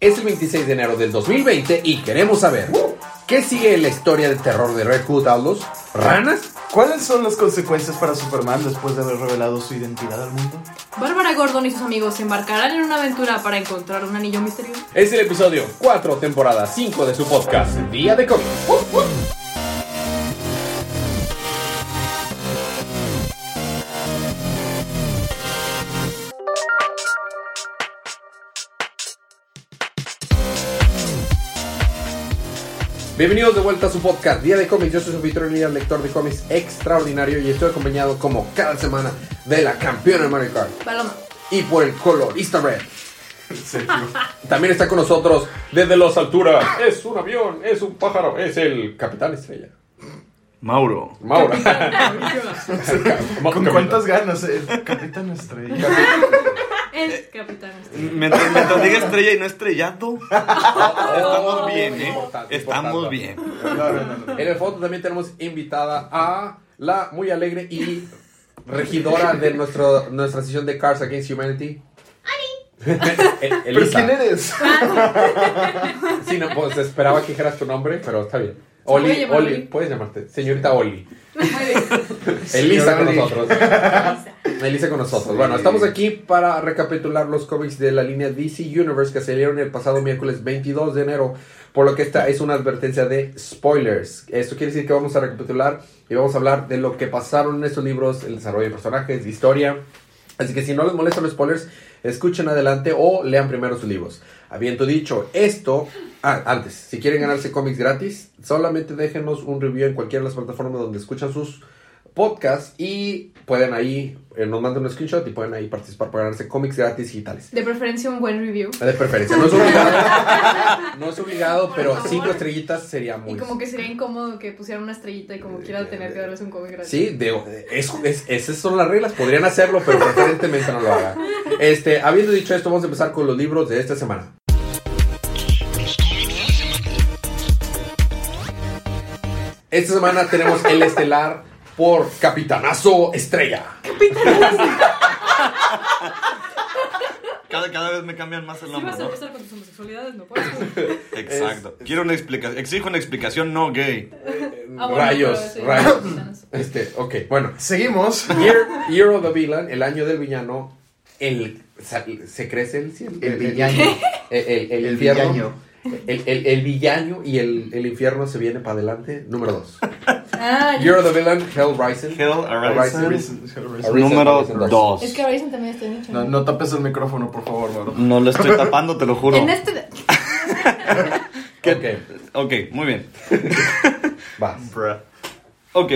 Es el 26 de enero del 2020 y queremos saber ¿Qué sigue en la historia de terror de Red Hood Outlaws? ¿Ranas? ¿Cuáles son las consecuencias para Superman después de haber revelado su identidad al mundo? Bárbara Gordon y sus amigos se embarcarán en una aventura para encontrar un anillo misterioso. Es el episodio 4, temporada 5 de su podcast, Día de Cómics. Bienvenidos de vuelta a su podcast Día de Cómics. Yo soy su anfitrión líder, lector de cómics extraordinario y estoy acompañado como cada semana de la campeona de Mario Kart Paloma. y por el colorista Red. También está con nosotros desde las alturas. Es un avión, es un pájaro, es el Capitán Estrella. Mauro. Mauro. ¿Con cuántas ganas? El Capitán Estrella. El capitán. Estrella. Mientras, mientras diga estrella y no estrellado, estamos bien, ¿eh? importante, Estamos importante. bien. No, no, no, no. En el fondo también tenemos invitada a la muy alegre y regidora de nuestro, nuestra sesión de Cars Against Humanity. ¡Ani! ¿Pero quién eres? Sí, no, pues esperaba que dijeras tu nombre, pero está bien. Oli, Oli, puedes llamarte, señorita Oli. Elisa con nosotros. Elisa con nosotros. Sí. Bueno, estamos aquí para recapitular los cómics de la línea DC Universe que salieron el pasado miércoles 22 de enero. Por lo que esta es una advertencia de spoilers. Esto quiere decir que vamos a recapitular y vamos a hablar de lo que pasaron en estos libros, el desarrollo de personajes, de historia. Así que si no les molestan los spoilers, escuchen adelante o lean primero sus libros. Habiendo dicho esto, ah, antes, si quieren ganarse cómics gratis, solamente déjenos un review en cualquiera de las plataformas donde escuchan sus podcasts y pueden ahí, eh, nos mandan un screenshot y pueden ahí participar para ganarse cómics gratis digitales. De preferencia un buen review. De preferencia, no es obligado, no es obligado, pero cinco estrellitas sería muy... Y como que sería incómodo que pusieran una estrellita y como quiera tener que darles un cómic gratis. Sí, digo, es, es- esas son las reglas, podrían hacerlo, pero preferentemente no lo hagan. Este, habiendo dicho esto, vamos a empezar con los libros de esta semana. Esta semana tenemos el estelar por Capitanazo Estrella. Cada, cada vez me cambian más el Si nombre, vas a ¿no? empezar con tus homosexualidades, no puedes. Exacto. Quiero una explicación. Exijo una explicación no gay. Ah, bueno, rayos, rayos. Este, ok, bueno. Seguimos. Year, Year of the Villain, el año del villano, el, se crece el cielo. El villano. El, el, el El infierno. villano. El, el, el villano y el, el infierno se viene para adelante. Número 2. Ah, of the Villain, Hell Rising. Hell Arisen. Arisen. Número Arisen dos. 2. Es que también está en hecho. No, no tapes el micrófono, por favor, Mauro. No lo estoy tapando, te lo juro. En este. Ok, Ok, muy bien. vas. Ok.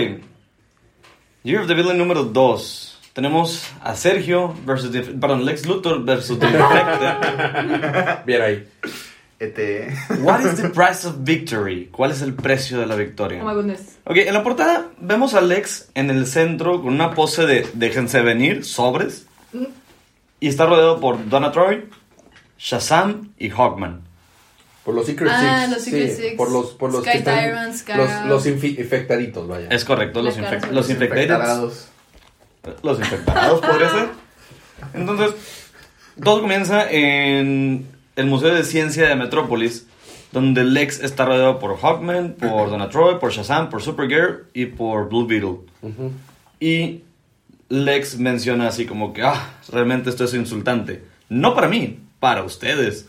Year of the Villain número 2. Tenemos a Sergio versus... The- perdón, Lex Luthor versus The. Bien ahí. Este. What is the price of victory? ¿Cuál es el precio de la victoria? Oh my goodness. Ok, en la portada vemos a Lex en el centro con una pose de déjense venir, sobres. Y está rodeado por Donna Troy, Shazam y Hawkman. Por los Secret Ah, Six. los Secret sí, Six. Por los, por los Sky que están- Tyrant, Sky- Los, infectaditos, vaya. Es correcto, los, son los infectados. Infectados. Los infectados, podría ser. Entonces, todo comienza en el Museo de Ciencia de Metrópolis, donde Lex está rodeado por Hawkman, por Donna Troy, por Shazam, por Supergirl y por Blue Beetle. Y Lex menciona así como que, ah, realmente esto es insultante. No para mí, para ustedes.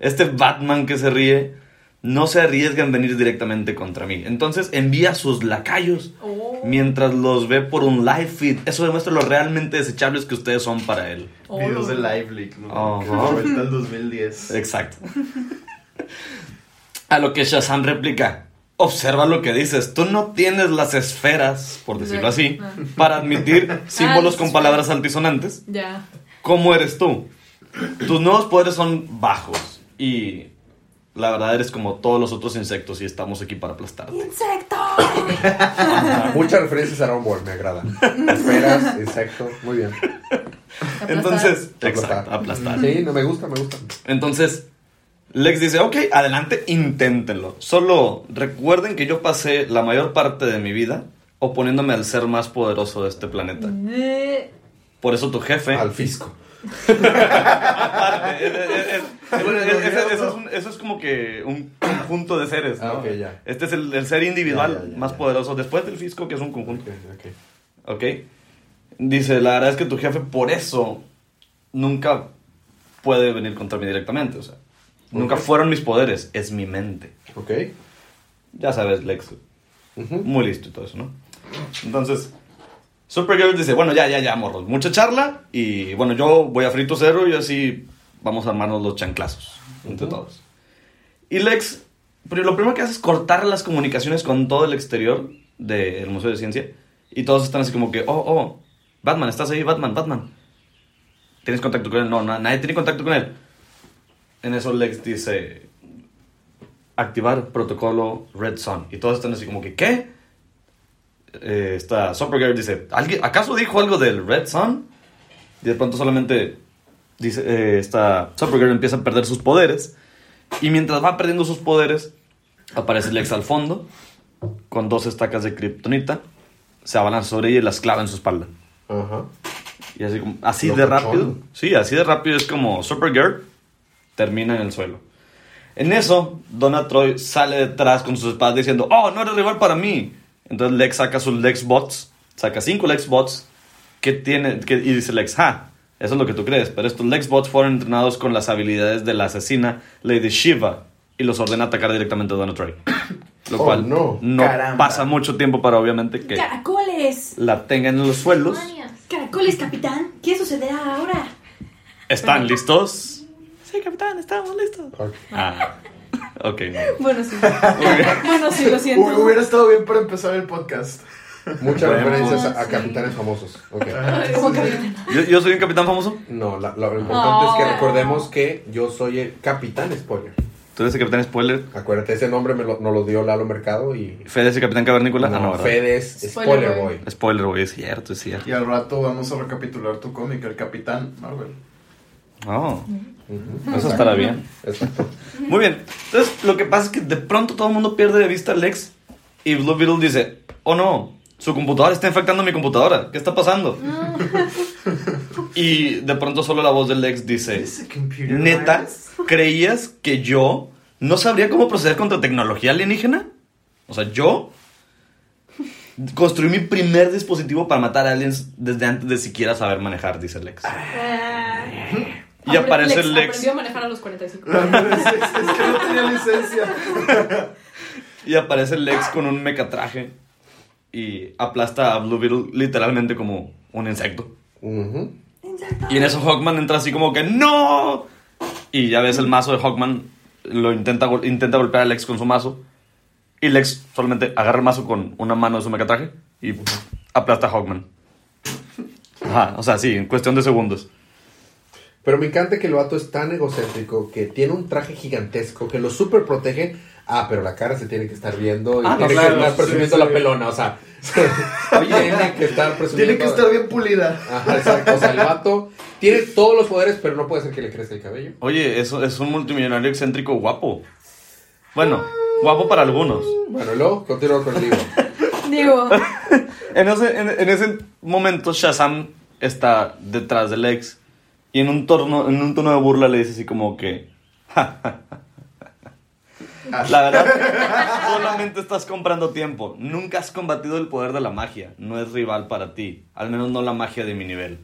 Este Batman que se ríe no se arriesga en venir directamente contra mí. Entonces envía a sus lacayos Oh. Mientras los ve por un live feed. Eso demuestra lo realmente desechables que ustedes son para él. Oh. Videos de Live Leak, ¿no? Oh, al 2010. Exacto. A lo que Shazam replica. Observa lo que dices. Tú no tienes las esferas, por decirlo así, Ah. para admitir símbolos las con palabras altisonantes. Ya. ¿Cómo eres tú? Tus nuevos poderes son bajos y la verdad eres como todos los otros insectos y estamos aquí para aplastarte. ¡Insecto! Muchas referencias a Dragon Ball, me agrada. Esferas, insectos, muy bien. Entonces, exacto, aplastar. Sí, no me gusta, me gusta. Entonces, Lex dice, ok, adelante, inténtenlo. Solo recuerden que yo pasé la mayor parte de mi vida oponiéndome al ser más poderoso de este planeta. Eh, Por eso tu jefe Al fisco. Aparte, eso, es como que un conjunto de seres, ¿no? Ah, ya. Este es el, el ser individual Ya, ya, ya, más poderoso después del fisco, que es un conjunto. Ok, ok. ¿Ok? Dice, la verdad es que tu jefe por eso nunca puede venir contra mí directamente. O sea, nunca fueron mis poderes, es mi mente. Ok. Ya sabes, Lex, muy listo y todo eso, ¿no? Entonces, Supergirl dice, bueno, ya, ya, ya, morros, mucha charla y bueno, yo voy a Frito Cero y así vamos a armarnos los chanclazos entre Ujú. todos. Y Lex, pero lo primero que hace es cortar las comunicaciones con todo el exterior del Museo de Ciencia y todos están así como que, oh, oh, Batman, ¿estás ahí? Batman, Batman. ¿Tienes contacto con él? No, na- nadie tiene contacto con él. En eso Lex dice, activar protocolo Red Sun. Y todos están así como que, ¿qué? Eh, está Supergirl dice, ¿alguien, ¿acaso dijo algo del Red Sun? Y de pronto solamente dice, eh, está Supergirl empieza a perder sus poderes. Y mientras va perdiendo sus poderes, aparece Lex al fondo con dos estacas de kriptonita. Se abalanza sobre ella y las clava en su espalda. Ajá. Y así, como, así Locochón. de rápido. Sí, así de rápido es como Supergirl termina en el suelo. En eso, Donna Troy sale detrás con sus espadas diciendo, oh, no eres rival para mí. Entonces Lex saca sus Lex Bots, saca cinco Lex Bots que tiene, que, y dice Lex, ja, eso es lo que tú crees, pero estos Lex Bots fueron entrenados con las habilidades de la asesina Lady Shiva y los ordena atacar directamente a Donna Troy. Lo Oh, cual no. Caramba. pasa mucho tiempo para obviamente que ¡Caracoles! la tengan en los suelos. ¡Caracoles, capitán! ¿Qué sucederá ahora? ¿Están listos? Sí, capitán, estamos listos. Ok. Ah, ok, no. Bueno, sí. bueno, sí, lo siento. Hu- Hubiera estado bien para empezar el podcast. Muchas Bueno. referencias a, a Sí. capitanes famosos. ¿Yo, yo soy un capitán famoso? No, la- lo importante es que recordemos que yo soy el capitán spoiler. ¿Tú eres el capitán spoiler? Acuérdate, ese nombre me lo, nos lo dio Lalo Mercado y. ¿Fede es el capitán cavernícola? ah, no, ¿verdad? Fede es Spoiler spoiler boy. boy. Spoiler, güey, es cierto, es cierto. Y al rato vamos a recapitular tu cómic, El Capitán Marvel. Oh, Eso estará bien. Exacto. Muy bien. Entonces, lo que pasa es que de pronto todo el mundo pierde de vista a Lex y Blue Beetle dice, oh no, su computadora está infectando mi computadora. ¿Qué está pasando? y de pronto solo la voz de Lex dice, ¿Neta? virus. ¿Creías que yo no sabría cómo proceder contra tecnología alienígena? O sea, yo construí mi primer dispositivo para matar aliens desde antes de siquiera saber manejar, dice Lex. Y Apre- aparece Lex. Aprendió a manejar a los 45. es, es que no tenía licencia. Y aparece Lex con un mecatraje y aplasta a Blue Beetle literalmente como un insecto. Ujú. Y en eso Hawkman entra así como que ¡No! Y ya ves el mazo de Hawkman, lo intenta, intenta golpear a Lex con su mazo. Y Lex solamente agarra el mazo con una mano de su mecatraje y pff, aplasta a Hawkman. Ajá, o sea, sí, en cuestión de segundos. Pero me encanta que el vato es tan egocéntrico que tiene un traje gigantesco que lo super protege. Ah, pero la cara se tiene que estar viendo y Ah, no, tiene claro, que estar sí, presumiendo sí. la pelona. O sea, tiene que estar presumiendo. Tiene que estar bien pulida. Ajá, exacto. O sea, el vato tiene todos los poderes, pero no puede ser que le crezca el cabello. Oye, eso es un multimillonario excéntrico guapo. Bueno, guapo para algunos. Bueno, luego continúo con el libro. Digo, En ese, en, en ese momento Shazam está detrás de Lex y en un, torno, en un tono de burla le dice así como que... La verdad, solamente estás comprando tiempo. Nunca has combatido el poder de la magia. No es rival para ti. Al menos no la magia de mi nivel.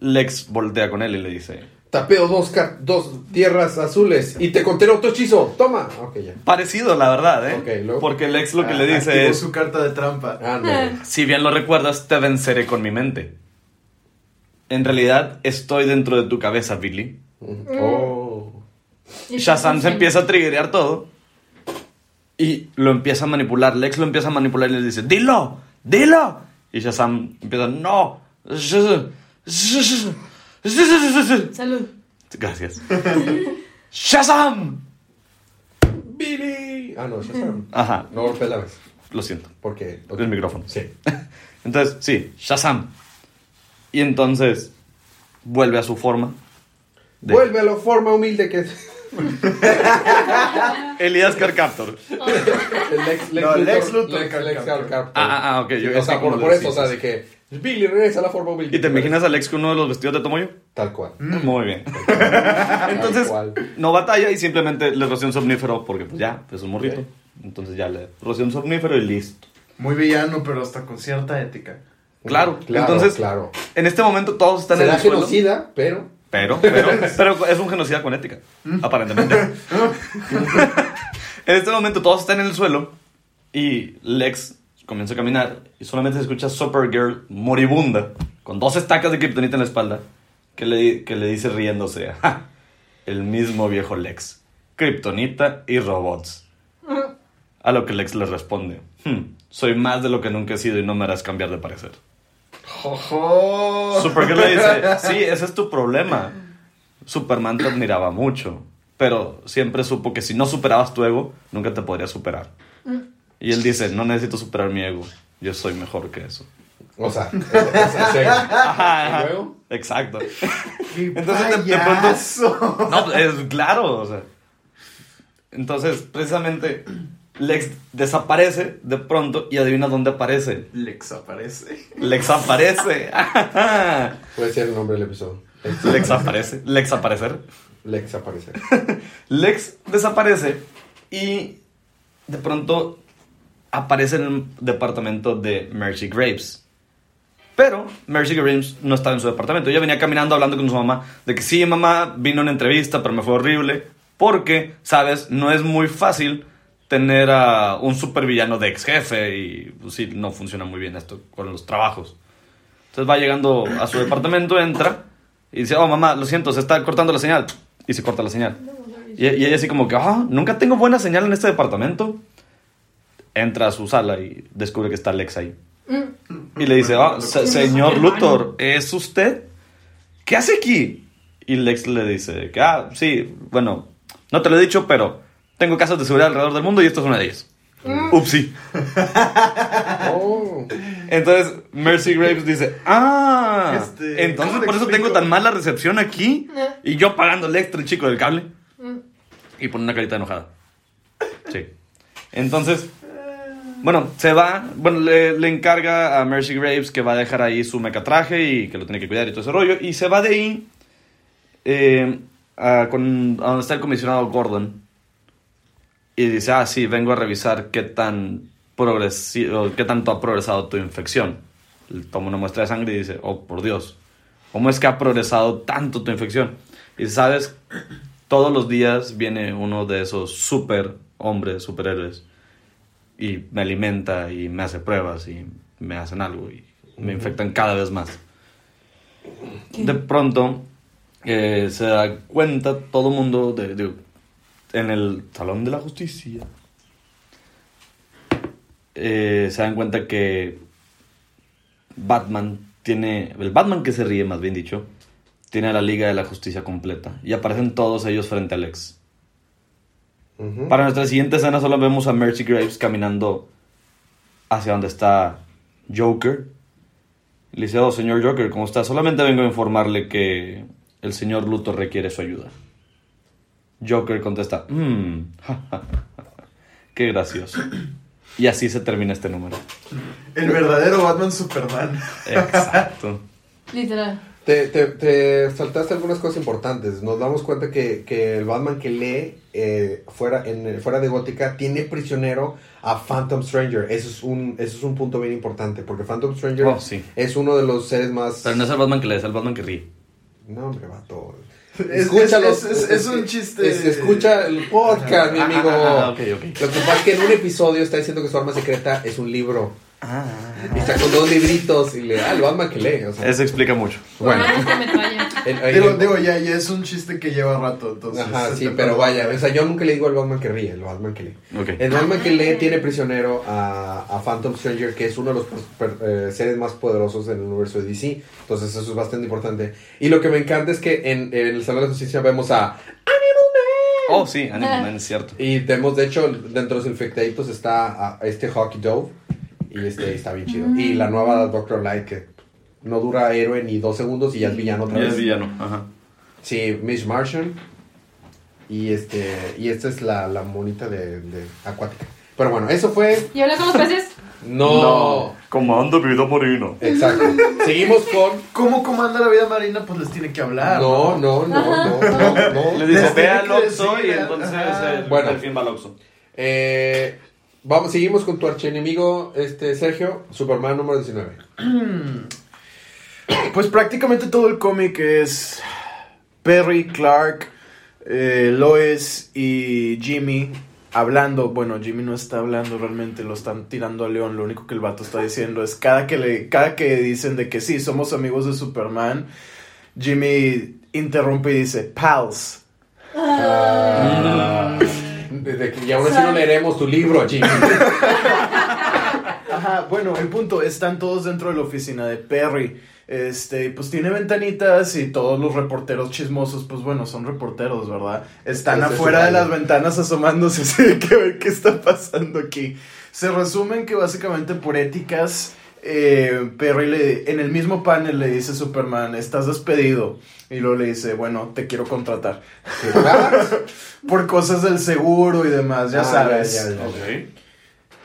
Lex voltea con él y le dice... Tapeo dos, dos tierras azules y te conté otro hechizo. Toma. Ok, ya. Parecido, la verdad, ¿eh? Ok, luego. Porque Lex lo que le Ah, dice activó es... su carta de trampa. Ándale. Si bien lo recuerdas, te venceré con mi mente. En realidad, estoy dentro de tu cabeza, Billy. Oh. Shazam se empieza a triggerear todo. Y lo empieza a manipular. Lex lo empieza a manipular y le dice, dilo, dilo. Y Shazam empieza, no. salud. Gracias. Shazam. Billy. Ah, no, Shazam. Ajá, No golpees la vez. lo siento. Porque. El micrófono. Sí. Entonces, sí, Shazam. Y entonces vuelve a su forma. de- Vuelve a la forma humilde que es. Elías Carcaptor. El Lex, Lex No, Luthor, Lex Luthor, Lex, Ah, ah, ah, ok. yo- o sea, por, por eso, o sea, de que Billy regresa a la forma Billy. ¿Y te imaginas a Lex con uno de los vestidos de Tomoyo? Tal cual. Muy bien. Tal Entonces, cual. no batalla y simplemente le rocía un somnífero porque pues ya, es un morrito. Ok. Entonces ya le rocía un somnífero y listo. Muy villano, pero hasta con cierta ética. Claro, Claro, entonces claro. en este momento todos están en el suelo. genocida, pero Pero, pero, pero es un genocida con ética, aparentemente. en este momento todos están en el suelo y Lex comienza a caminar y solamente se escucha Supergirl moribunda con dos estacas de kriptonita en la espalda que le, que le dice riéndose, "Ja, el mismo viejo Lex, kriptonita y robots. A lo que Lex le responde, "Hmm, soy más de lo que nunca he sido y no me harás cambiar de parecer. ¡Jojo! Supergirl le dice, sí, ese es tu problema. Superman te admiraba mucho, pero siempre supo que si no superabas tu ego, nunca te podría superar. Y él dice, no necesito superar mi ego, yo soy mejor que eso. o sea, es- es- es serio. Ajá, ajá. ¿Y luego? Exacto. ¡Qué Entonces, de- payaso! No, es claro, o sea. Entonces, precisamente, Lex desaparece de pronto y adivina dónde aparece. Lex aparece. Lex aparece. Puede ser el nombre del episodio. Lex, Lex aparece. Lex aparecer. Lex aparece. Lex desaparece y de pronto aparece en el departamento de Mercy Graves. Pero Mercy Graves no estaba en su departamento. Ella venía caminando hablando con su mamá de que sí, mamá, vino a una entrevista, pero me fue horrible. Porque, sabes, no es muy fácil tener a un supervillano de ex jefe y pues, sí, no funciona muy bien esto con los trabajos. Entonces va llegando a su departamento, entra y dice, oh mamá, lo siento, se está cortando la señal. Y se corta la señal. Y, y ella así como que, ah, nunca tengo buena señal en este departamento. Entra a su sala y descubre que está Lex ahí. Y le dice, ah, se- señor Luthor, ¿es usted? ¿Qué hace aquí? Y Lex le dice que, ah, sí, bueno, no te lo he dicho, pero tengo casas de seguridad alrededor del mundo y esta es una de ellas. Upsi. Oh, Entonces Mercy Graves dice, ah, Este, entonces ¿cómo te por eso tengo tan mala recepción aquí y yo pagando el extra el chico del cable. Y pone una carita enojada. Sí. Entonces, bueno, se va, bueno, le, le encarga a Mercy Graves que va a dejar ahí su mecatraje y que lo tiene que cuidar y todo ese rollo. Y se va de ahí eh, a, con, a donde está el comisionado Gordon. Y dice, ah, sí, vengo a revisar qué tan progresivo, qué tanto ha progresado tu infección. Le toma una muestra de sangre y dice, oh, por Dios, ¿cómo es que ha progresado tanto tu infección? Y sabes, todos los días viene uno de esos super hombres, superhéroes, y me alimenta y me hace pruebas y me hacen algo y me infectan cada vez más. De pronto eh, se da cuenta todo el mundo de, de- en el Salón de la Justicia. eh, se dan cuenta que Batman tiene, el Batman que se ríe más bien dicho, tiene a la Liga de la Justicia completa y aparecen todos ellos frente a Lex. Para nuestra siguiente escena solo vemos a Mercy Graves caminando hacia donde está Joker. Le dice, oh, señor Joker, ¿cómo está? Solamente vengo a informarle que el señor Luthor requiere su ayuda. Joker contesta, mmm, qué gracioso. Y así se termina este número. El verdadero Batman Superman. Exacto. Literal. Te, te, te saltaste algunas cosas importantes. Nos damos cuenta que, que el Batman que lee eh, fuera, en, fuera de Gótica tiene prisionero a Phantom Stranger. Eso es un, eso es un punto bien importante, porque Phantom Stranger Oh, sí. es uno de los seres más... Pero no es el Batman que lee, es el Batman que ríe. No, hombre, vato. Es- Escúchalo. es- es- es un chiste. es- escucha el podcast, mi amigo. Ah, ok, ok. Lo que pasa es que en un episodio está diciendo que su arma secreta es un libro. Ah. Y está con dos libritos y le da el Batman que lee. O sea, Eso explica mucho. bueno. Bueno, el- el- Digo, digo, ya, ya es un chiste que lleva rato, entonces. Ajá, se sí, pero vaya, o sea, yo nunca le digo al Batman que ríe, el Batman que lee. Ok. El Batman que lee tiene prisionero a, a Phantom Stranger, que es uno de los per- eh, seres más poderosos en el universo de DC. Entonces, eso es bastante importante. Y lo que me encanta es que en, en el Salón de la Justicia vemos a Animal Man. Oh, sí, Animal Man, es cierto. Y tenemos, de hecho, dentro de los infectaditos está a este Hawk Dove. Y este está bien chido. Y la nueva Doctor Light, que no dura héroe ni dos segundos y ya es villano otra Y vez. es villano, ajá. Sí, Miss Martian. Y este y esta es la, la monita de, de acuática. Pero bueno, eso fue. ¿Y habla con los peces? No. Comando vida marino. Exacto. Seguimos con. ¿Cómo comanda la vida marina? Pues les tiene que hablar. No, no, no, no, no, no. Le dice, Les ve al que Oxxo y entonces ajá. el Bueno. delfín va al Oxxo. Eh, vamos, seguimos con tu archienemigo, este Sergio, Superman número 19. Pues prácticamente todo el cómic es Perry, Clark, eh, Lois y Jimmy hablando. Bueno, Jimmy no está hablando realmente, lo están tirando a León. Lo único que el vato está diciendo es cada que le, cada que dicen de que sí, somos amigos de Superman, Jimmy interrumpe y dice, pals. Ah, desde que, y aún así no leeremos tu libro, Jimmy. Ajá, bueno, el punto, están todos dentro de la oficina de Perry. Este, pues tiene ventanitas y todos los reporteros chismosos, pues bueno, son reporteros, ¿verdad? Están afuera de las ventanas asomándose así de que ver qué está pasando aquí. Se resumen que básicamente por éticas, eh, Perry le, en el mismo panel le dice a Superman, estás despedido. Y luego le dice, bueno, te quiero contratar. Por cosas del seguro y demás, ya Ah, sabes. ya, ya, ya. Ok.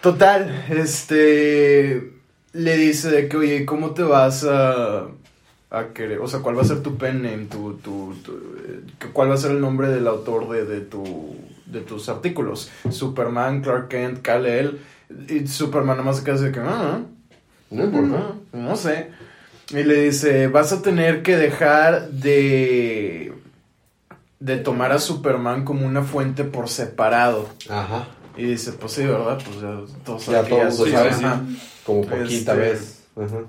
Total, este le dice de que, oye, ¿cómo te vas a, a querer? O sea, ¿cuál va a ser tu pen name? Tu, tu, tu, eh, ¿Cuál va a ser el nombre del autor de, de, tu, de tus artículos? Superman, Clark Kent, Kal-El. Y Superman nomás se queda así de que, ah, No importa. ah, no sé. Y le dice, vas a tener que dejar de, de tomar a Superman como una fuente por separado. Ajá. Y dice, pues sí, ¿verdad? Pues ya todos Ya sí, ajá. Como por Este- vez. Ajá.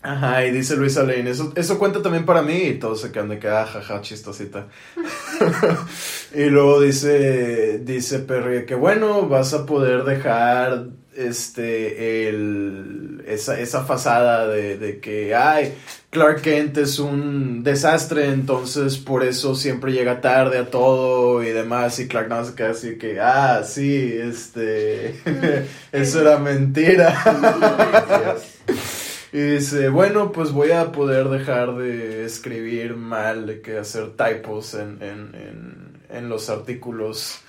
Ajá, y dice Luisa Lane, eso, eso cuenta también para mí, y todos se quedan de que, ah, jaja, chistosita. y luego dice, dice Perry que bueno, vas a poder dejar este, el, esa, esa fasada de, de que, ay, Clark Kent es un desastre, entonces por eso siempre llega tarde a todo y demás, y Clark más se así que, ah, sí, este, eso era mentira. Y dice, bueno, pues voy a poder dejar de escribir mal, de que hacer typos en, en, en, en los artículos.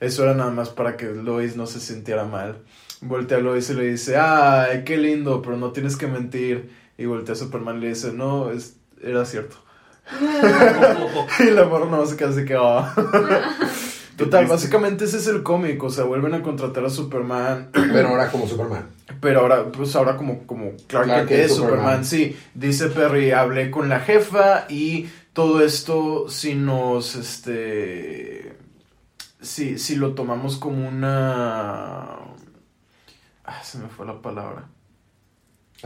Eso era nada más para que Lois no se sintiera mal. Voltea a Lois y le dice, ay, qué lindo, pero no tienes que mentir. Y voltea a Superman y le dice, no, es, era cierto. y la morra no se queda así que, "Ah". Total, básicamente ese es el cómic, o sea, vuelven a contratar a Superman. Pero ahora como Superman. Pero ahora, pues ahora como, como Clark, Clark Kent Kent, es Superman. Superman. sí. Dice Perry, hablé con la jefa y todo esto si nos, este, si, si lo tomamos como una... Ah, se me fue la palabra.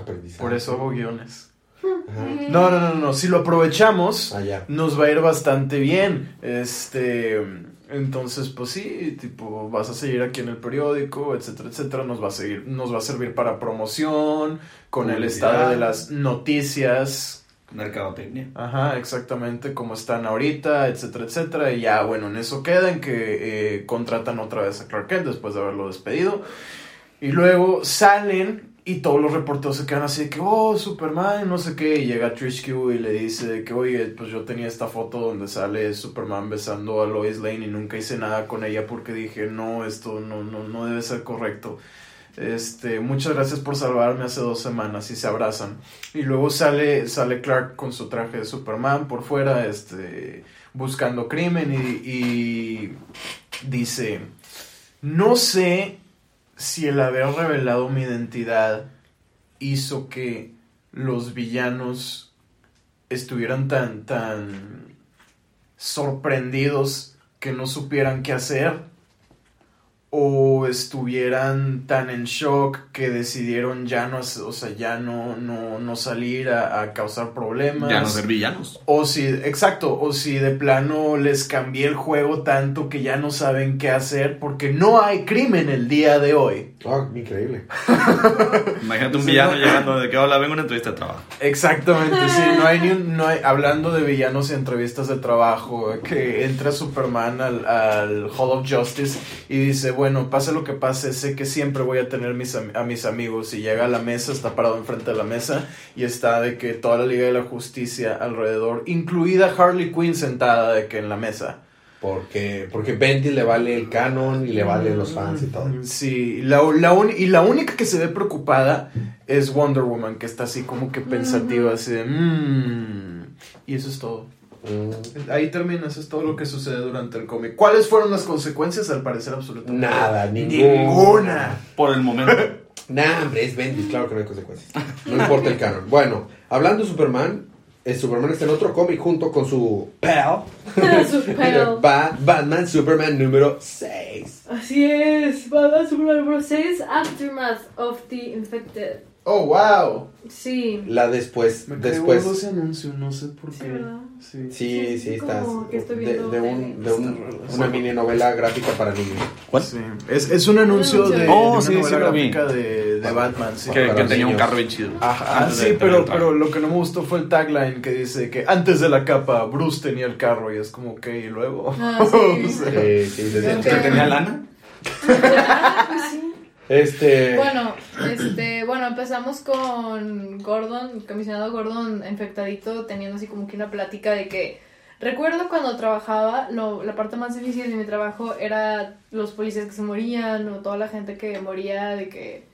Aprendizaje. Por eso hago guiones. Ajá. No, no, no, no. Si lo aprovechamos, Ah, ya. nos va a ir bastante bien. Este, entonces, pues sí, tipo, vas a seguir aquí en el periódico, etcétera, etcétera. Nos va a seguir, nos va a servir para promoción, con el estado de las noticias. Mercadotecnia. Ajá, exactamente como están ahorita, etcétera, etcétera. Y ya, bueno, en eso queda, en que eh, contratan otra vez a Clark Kent después de haberlo despedido. Y luego salen y todos los reporteros se quedan así de que, oh, Superman, no sé qué. Y llega Trish Q y le dice que, oye, pues yo tenía esta foto donde sale Superman besando a Lois Lane y nunca hice nada con ella porque dije, no, esto no, no, no debe ser correcto. Este, muchas gracias por salvarme hace dos semanas y se abrazan. Y luego sale, sale Clark con su traje de Superman por fuera, este, buscando crimen y, y dice, no sé si el haber revelado mi identidad hizo que los villanos estuvieran tan, tan sorprendidos que no supieran qué hacer estuvieran tan en shock que decidieron ya no, o sea, ya no, no, no salir a, a causar problemas. Ya no ser villanos. O si, exacto, o si de plano les cambié el juego tanto que ya no saben qué hacer porque no hay crimen el día de hoy. Ah, increíble. Imagínate un villano no. llegando de que hola, vengo a una entrevista de trabajo. Exactamente, sí, no hay ni un, no hay, hablando de villanos y entrevistas de trabajo, que entra Superman al, al Hall of Justice y dice, bueno, pase lo que pase, sé que siempre voy a tener mis, a mis amigos y llega a la mesa, está parado enfrente de la mesa y está de que toda la Liga de la Justicia alrededor, incluida Harley Quinn sentada de que en la mesa. Porque, porque Bendis le vale el canon y le vale los fans y todo. Sí, la, la un- y la única que se ve preocupada es Wonder Woman, que está así como que pensativa, así de... "Mm". y eso es todo. Mm, Ahí termina, eso es todo lo que sucede durante el cómic. ¿Cuáles fueron las consecuencias? Al parecer absolutamente Nada, ninguna. Ninguna. Por el momento. Nah, hombre, es Bendis, claro que no hay consecuencias. No importa el canon. Bueno, hablando de Superman, el Superman está en otro cómic junto con su pal. Su pal. Ba- Batman Superman número 6. Así es, Batman Superman número 6, Aftermath of the Infected. Oh, wow. Sí. La después, Me después. gordo ese anuncio, no sé por Sí, qué. ¿verdad? Sí. Sí, sí, estás. De, de un, de un- una mini novela gráfica para niños. ¿Cuál? Sí. Es, es un anuncio Un de, anuncio. de Oh, una sí, novela sí gráfica de, de Batman. Sí. Que, que tenía un carro bien chido. Ajá, de sí, pero, pero lo que no me gustó fue el tagline que dice que antes de la capa Bruce tenía el carro y es como que y luego. Ah, sí. O sea, Sí, sí, sí, sí. Ok. ¿Que tenía lana? Ah, pues sí. Este. Bueno, este, bueno, empezamos con Gordon, comisionado Gordon infectadito, teniendo así como que una plática de que recuerdo cuando trabajaba, lo, la parte más difícil de mi trabajo era los policías que se morían o toda la gente que moría de que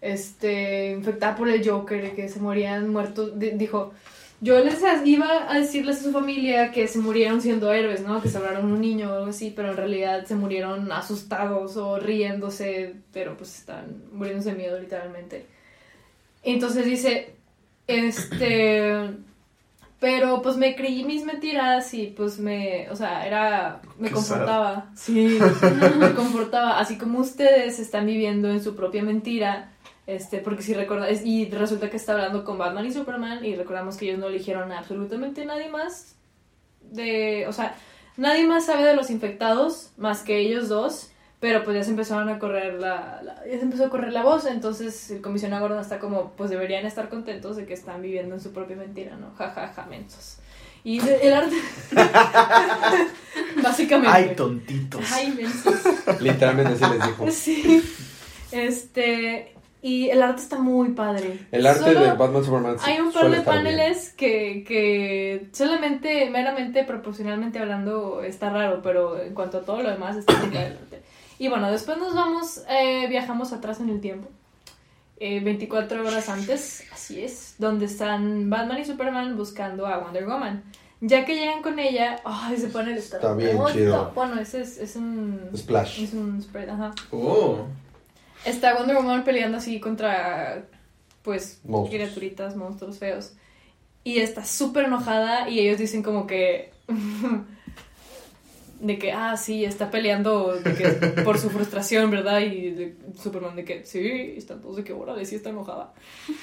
este infectada por el Joker, que se morían muertos, Di- dijo, yo les iba a decirles a su familia que se murieron siendo héroes, ¿no? Que salvaron un niño o algo así, pero en realidad se murieron asustados o riéndose, pero pues están muriéndose de miedo literalmente. Entonces dice, este, pero pues me creí mis mentiras y pues me, o sea, era, me Qué confortaba, sí, me confortaba, así como ustedes están viviendo en su propia mentira. Este, porque si recordáis, y resulta que está hablando con Batman y Superman, y recordamos que ellos no eligieron a absolutamente nadie más de, o sea, nadie más sabe de los infectados más que ellos dos, pero pues ya se empezaron a correr la, la- ya se empezó a correr la voz, entonces el comisionado Gordon está como, pues deberían estar contentos de que están viviendo en su propia mentira, ¿no? Ja, ja, ja, mensos. Y de- el arte, básicamente. Ay, tontitos. Ay, mensos. Literalmente así les dijo. Sí. Este, y el arte está muy padre. El arte Solo- de Batman Superman. hay un par de paneles que, que solamente, meramente proporcionalmente hablando, está raro, pero en cuanto a todo lo demás está muy padre el arte. Y bueno, después nos vamos, eh, viajamos atrás en el tiempo. Eh, 24 horas antes, así es, donde están Batman y Superman buscando a Wonder Woman. Ya que llegan con ella, ay, se pone el Está bien Oh, chido. Bueno, ese es, es un... Splash. Es un spread, ajá. Oh. Está Wonder Woman peleando así contra, pues, Monstruos. criaturitas, monstruos feos. Y está súper enojada y ellos dicen como que... de que, ah, sí, está peleando de que, por su frustración, ¿verdad? Y de, Superman de que, sí, están todos de que, órale, sí está enojada.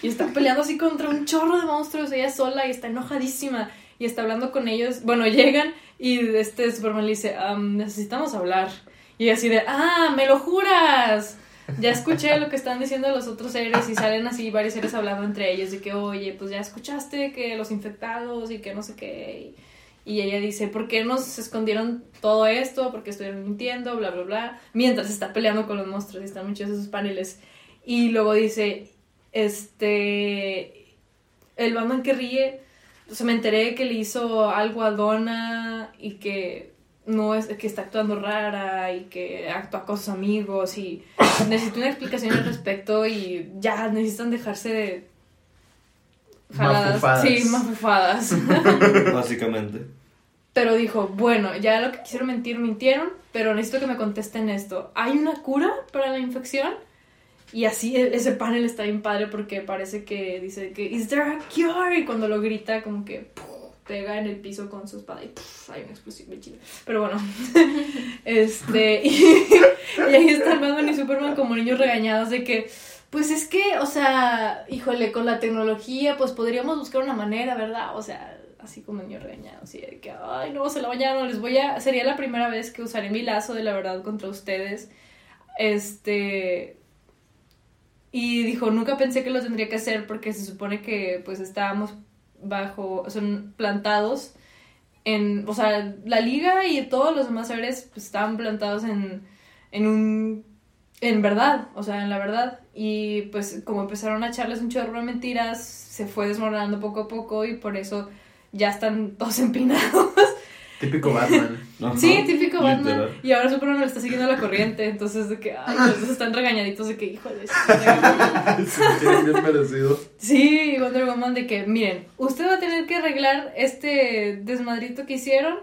Y está peleando así contra un chorro de monstruos, ella sola, y está enojadísima. Y está hablando con ellos. Bueno, llegan y este Superman le dice, "Am, necesitamos hablar. Y así de, ah, me lo juras. Ya escuché lo que están diciendo los otros seres y salen así varios seres hablando entre ellos de que, oye, pues ya escuchaste que los infectados y que no sé qué. Y ella dice, ¿por qué nos escondieron todo esto? ¿Por qué estuvieron mintiendo? Bla, bla, bla. Mientras está peleando con los monstruos y están muchos esos paneles. Y luego dice, este, el Batman que ríe, o sea, me enteré que le hizo algo a Donna y que no es que está actuando rara y que actúa con sus amigos y necesito una explicación al respecto y ya necesitan dejarse de Mafufadas. Sí, mafufadas. Básicamente. Pero dijo, bueno, ya lo que quisieron mentir, mintieron, pero necesito que me contesten esto. ¿Hay una cura para la infección? Y así e- ese panel está bien padre porque parece que dice que ¿Is there a cure? Y cuando lo grita como que. Pega en el piso con su espada y hay una explosión bien chida. Pero bueno, este y, y ahí están Batman y Superman como niños regañados de que pues es que, o sea, híjole, con la tecnología pues podríamos buscar una manera, ¿verdad? O sea, así como niños regañados, así de que, ay, no, se la bañaron, les voy a... Sería la primera vez que usaré mi lazo de la verdad contra ustedes. Este... Y dijo, nunca pensé que lo tendría que hacer porque se supone que pues estábamos bajo, son plantados en, o sea, la liga y todos los demás seres pues, estaban plantados en, en un, en verdad, o sea, en la verdad. Y pues como empezaron a echarles un chorro de mentiras, se fue desmoronando poco a poco y por eso ya están todos empinados. Típico Batman. Ajá. Sí, típico Batman. Literal. Y ahora Superman le está siguiendo la corriente. Entonces, de que, ay, dos están regañaditos de que, híjole. sí, bien merecido. Sí, Wonder Woman de que, miren, usted va a tener que arreglar este desmadrito que hicieron.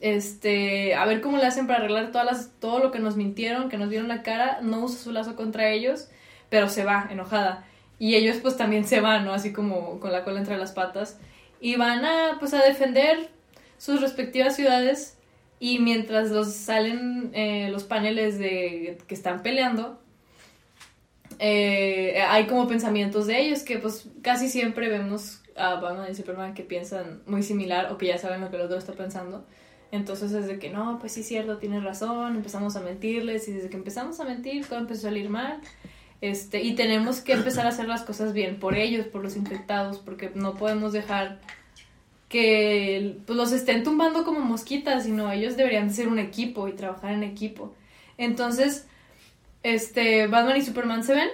Este, a ver cómo le hacen para arreglar todas las, todo lo que nos mintieron, que nos vieron la cara. No usa su lazo contra ellos, pero se va, enojada. Y ellos pues también se van, ¿no? Así como con la cola entre las patas. Y van a, pues, a defender sus respectivas ciudades. Y mientras los salen eh, los paneles de que están peleando, eh, hay como pensamientos de ellos que pues casi siempre vemos a Batman y Superman que piensan muy similar o que ya saben lo que el otro está pensando. Entonces es de que no, pues sí es cierto, tienes razón, empezamos a mentirles y desde que empezamos a mentir todo empezó a salir mal. Este, y tenemos que empezar a hacer las cosas bien por ellos, por los infectados, porque no podemos dejar que pues, los estén tumbando como mosquitas, sino ellos deberían de ser un equipo y trabajar en equipo. Entonces, este, Batman y Superman se ven.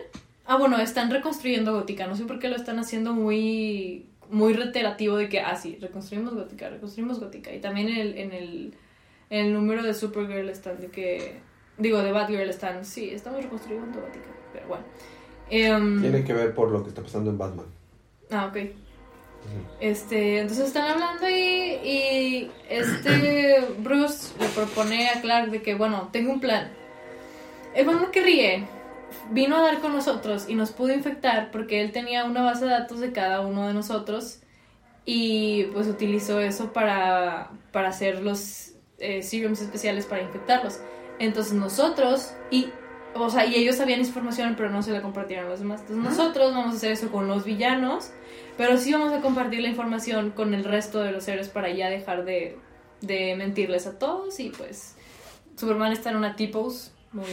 Ah, bueno, están reconstruyendo Gótica. No sé por qué lo están haciendo muy, muy reiterativo de que, ah, sí, reconstruimos Gótica, reconstruimos Gótica. Y también en el, en el, en el número de Supergirl están de que, digo, de Batgirl están, sí, estamos reconstruyendo Gótica. Pero bueno. Em, Tiene que ver por lo que está pasando en Batman. Ah, ok. Este, entonces están hablando y, y este Bruce le propone a Clark de que, bueno, tengo un plan. El bueno que ríe vino a dar con nosotros y nos pudo infectar porque él tenía una base de datos de cada uno de nosotros y pues utilizó eso para, para hacer los eh, serums especiales para infectarlos. Entonces nosotros y o sea, y ellos sabían información pero no se la compartieron a los demás. Entonces nosotros vamos a hacer eso con los villanos, pero sí vamos a compartir la información con el resto de los seres para ya dejar de, de mentirles a todos y pues Superman está en una T-pose muy.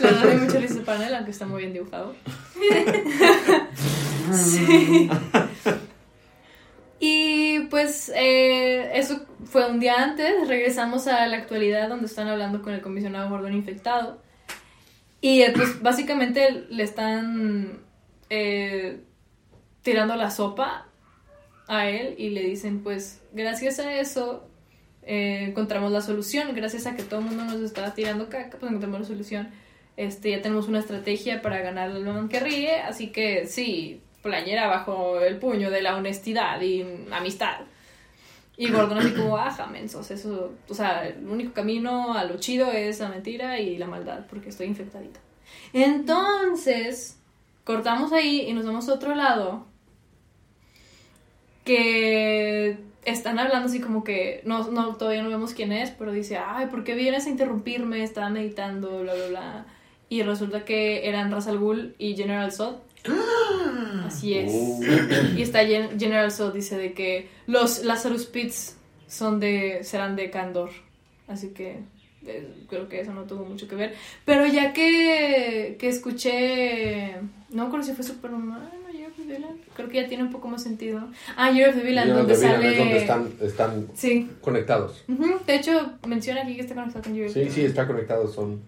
La verdad mucho risa el panel, aunque está muy bien dibujado. sí. Y pues eh, eso fue un día antes, regresamos a la actualidad donde están hablando con el comisionado Gordon infectado. Y eh, pues básicamente le están eh, tirando la sopa a él y le dicen pues gracias a eso eh, encontramos la solución, gracias a que todo el mundo nos estaba tirando caca, pues encontramos la solución. Este, ya tenemos una estrategia para ganar al man que ríe, así que sí, playera bajo el puño de la honestidad y amistad. Y Gordon así como, ah, mensos, eso, o sea, el único camino a lo chido es la mentira y la maldad, porque estoy infectadita. Entonces, cortamos ahí y nos vamos a otro lado, que están hablando así como que, no, no, todavía no vemos quién es, pero dice, ay, ¿por qué vienes a interrumpirme? Estaba meditando, bla, bla, bla. Y resulta que eran Ra's al Ghul y General Zod. Así es. Oh. Y está Gen- General Zod dice de que los Lazarus Pits son de, serán de Candor. Así que creo que eso no tuvo mucho que ver. Pero ya que, que escuché, no acuerdo si fue Superman o Year of the Villain, creo que ya tiene un poco más sentido. Ah, Year of the Villain, Year donde the sale... es donde están, están Sí. conectados. De hecho, menciona aquí que está conectado con Year of the Sí, sí, está conectado. Son...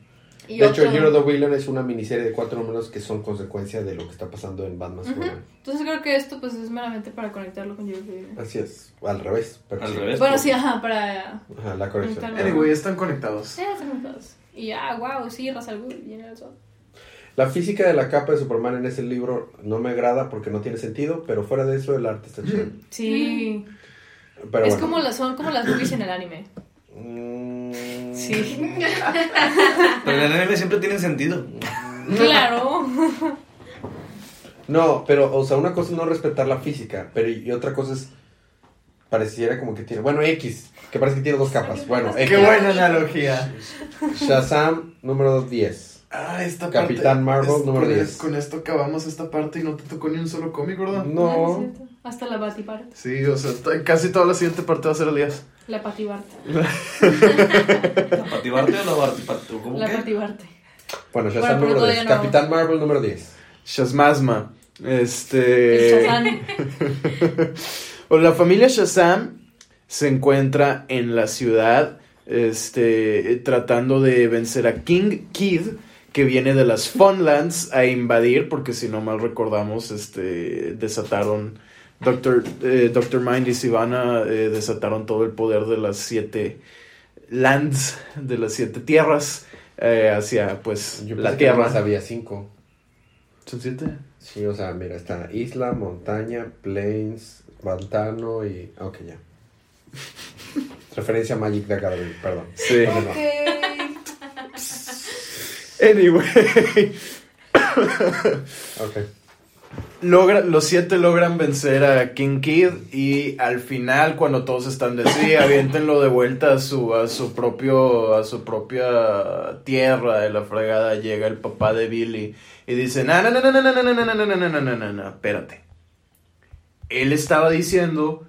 Y de hecho, otro- of the Villain es una miniserie de cuatro números que son consecuencia de lo que está pasando en Batman. Superman. Entonces creo que esto pues es meramente para conectarlo con Year of the Villain. Así es, al revés. pero Al sí. revés. Bueno, sí, ajá, para... Ajá, la. Conectarlo. Anyway, están conectados. Sí, están conectados. Y ya, wow, sí, Ra's al Ghul y General Zod. La física de la capa de Superman en ese libro no me agrada porque no tiene sentido, pero fuera de eso el arte está chido. Sí. Pero es bueno. como las, son como las movies en el anime. Mm, Sí. Pero el anime siempre tienen sentido. claro. No, pero, o sea, una cosa es no respetar la física, pero y otra cosa es. Pareciera como que tiene. Bueno, X, que parece que tiene dos capas. Bueno, X. Qué buena analogía. Shazam número 10. Ah, esta Capitán parte. Marvel es- número con, 10. con esto acabamos esta parte y no te tocó ni un solo cómic, ¿verdad? Ah, es No. Hasta la Batipart. Sí, o sea, casi toda la siguiente parte va a ser Elías. La Patibart. ¿La patibarte o la bartiparte? ¿Cómo La? Patibarte. Bueno, Shazam Bueno, número 10. todavía no. Capitán Marvel número 10. Shazmasma. Este. Shazam. Bueno, la familia Shazam se encuentra en la ciudad, este, tratando de vencer a King Kid, que viene de las Funlands a invadir, porque si no mal recordamos, este, desataron Doctor, eh, Doctor Mind y Sivana eh, desataron todo el poder de las siete lands, de las siete tierras, eh, hacia pues Yo la pensé que tierra. más había cinco. ¿Son siete? Sí, o sea, mira, está isla, montaña, plains, pantano y... Ok, ya. Referencia a Magic the Gathering, perdón. Sí. Continúa. Anyway. Ok. Logra, los siete logran vencer a King Kid y al final cuando todos están de sí, aviéntenlo de vuelta a su, a su propio, a su propia tierra de la fregada, llega el papá de Billy y dice, no, no, no, no, no, no, no, no, no, no, no, no, no, no, no, espérate. Él estaba diciendo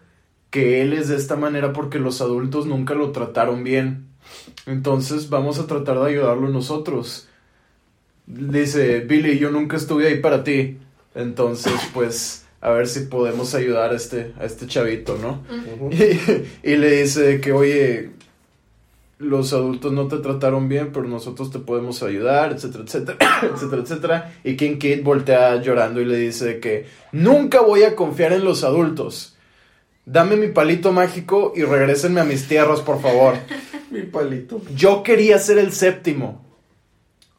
que él es de esta manera porque los adultos nunca lo trataron bien. Entonces vamos a tratar de ayudarlo nosotros. Dice, Billy, yo nunca estuve ahí para ti. Entonces, pues, a ver si podemos ayudar a este, a este chavito, ¿no? Y, y le dice que, oye, los adultos no te trataron bien, pero nosotros te podemos ayudar, etcétera, etcétera, etcétera, etcétera. Y King Kid voltea llorando y le dice que nunca voy a confiar en los adultos. Dame mi palito mágico y regrésenme a mis tierras, por favor. Mi palito. Yo quería ser el séptimo.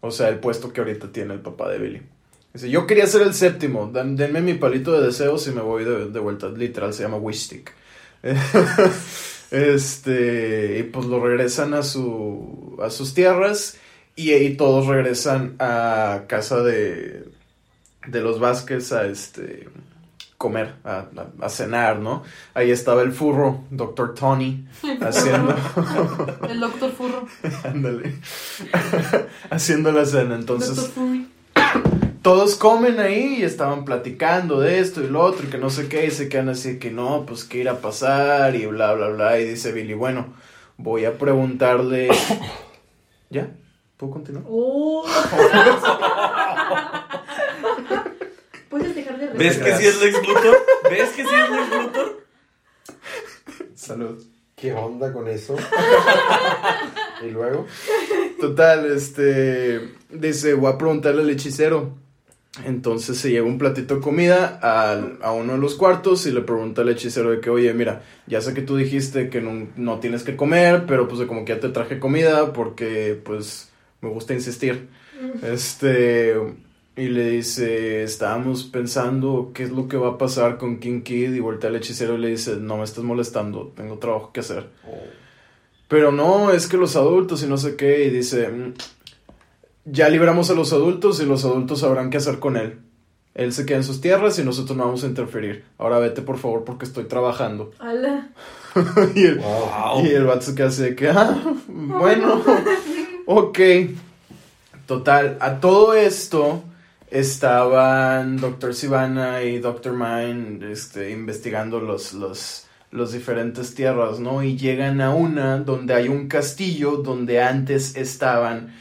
O sea, el puesto que ahorita tiene el papá de Billy. Dice, yo quería ser el séptimo. Dan- denme mi palito de deseos y me voy de, de vuelta. Literal, se llama Wish Stick. este, y pues lo regresan a, su, a sus tierras. Y ahí todos regresan a casa de, de los Vázquez a este comer, a, a- a cenar, ¿no? Ahí estaba el furro, Dr. Tony, haciendo... El doctor Furro. Ándale. Haciendo la cena. Entonces, Doctor Furry. Todos comen ahí y estaban platicando de esto y lo otro y que no sé qué. Y se quedan así que no, pues qué irá a pasar y bla, bla, bla. Y dice Billy, bueno, voy a preguntarle. ¿Ya? ¿Puedo continuar? Oh. ¿Puedes dejar de reír? ¿Ves que sí es Lex Luthor? ¿Ves que sí es Lex Luthor? Salud. ¿Qué onda con eso? y luego. Total, este. Dice, voy a preguntarle al hechicero. Entonces se lleva un platito de comida al- a uno de los cuartos y le pregunta al hechicero de que, oye, mira, ya sé que tú dijiste que no, no tienes que comer, pero pues como que ya te traje comida porque pues me gusta insistir. Este, y le dice, estábamos pensando qué es lo que va a pasar con King Kid y voltea al hechicero y le dice, no me estás molestando, tengo trabajo que hacer. Pero no, es que los adultos y no sé qué, y dice, "Mm, ya libramos a los adultos y los adultos sabrán qué hacer con él. Él se queda en sus tierras y nosotros no vamos a interferir. Ahora vete por favor porque estoy trabajando. Ala. y, el, Wow. y el vato se queda así de que, ah, bueno, ok. Total, a todo esto estaban Dr. Sivana y Dr. Mind este, investigando los, los, los diferentes tierras, ¿no? Y llegan a una donde hay un castillo donde antes estaban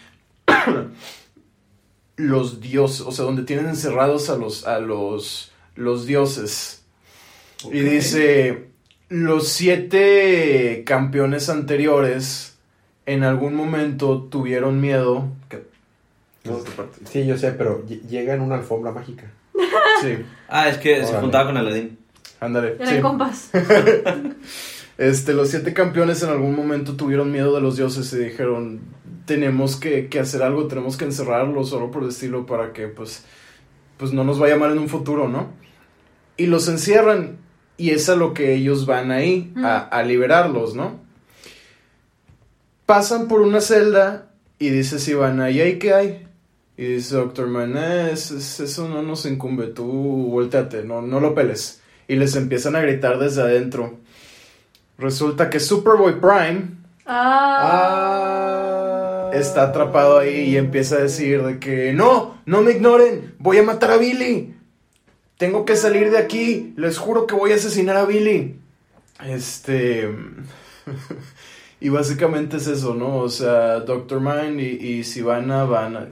los dioses, o sea, donde tienen encerrados a los, a los, los dioses. Y dice, los siete campeones anteriores en algún momento tuvieron miedo. No, sí, yo sé, pero ll- llega en una alfombra mágica. Sí, Ah, es que se juntaba con Aladdin. ándale. Eran sí. compas. Este, los siete campeones en algún momento tuvieron miedo de los dioses y dijeron, tenemos que, que hacer algo, tenemos que encerrarlos solo por el estilo para que pues, pues no nos vaya mal en un futuro, ¿no? Y los encierran y es a lo que ellos van ahí, a, a liberarlos, ¿no? Pasan por una celda y dice Sivana, ¿y ahí qué hay? Y dice Doctor Man, "Eh, es- es- eso no nos incumbe, tú volteate, no, no lo peles. Y les empiezan a gritar desde adentro. Resulta que Superboy Prime Ah. está atrapado ahí y empieza a decir de que no, no me ignoren, voy a matar a Billy. Tengo que salir de aquí, les juro que voy a asesinar a Billy. Este... y básicamente es eso, ¿no? O sea, Doctor Mind y, y Sivana van a...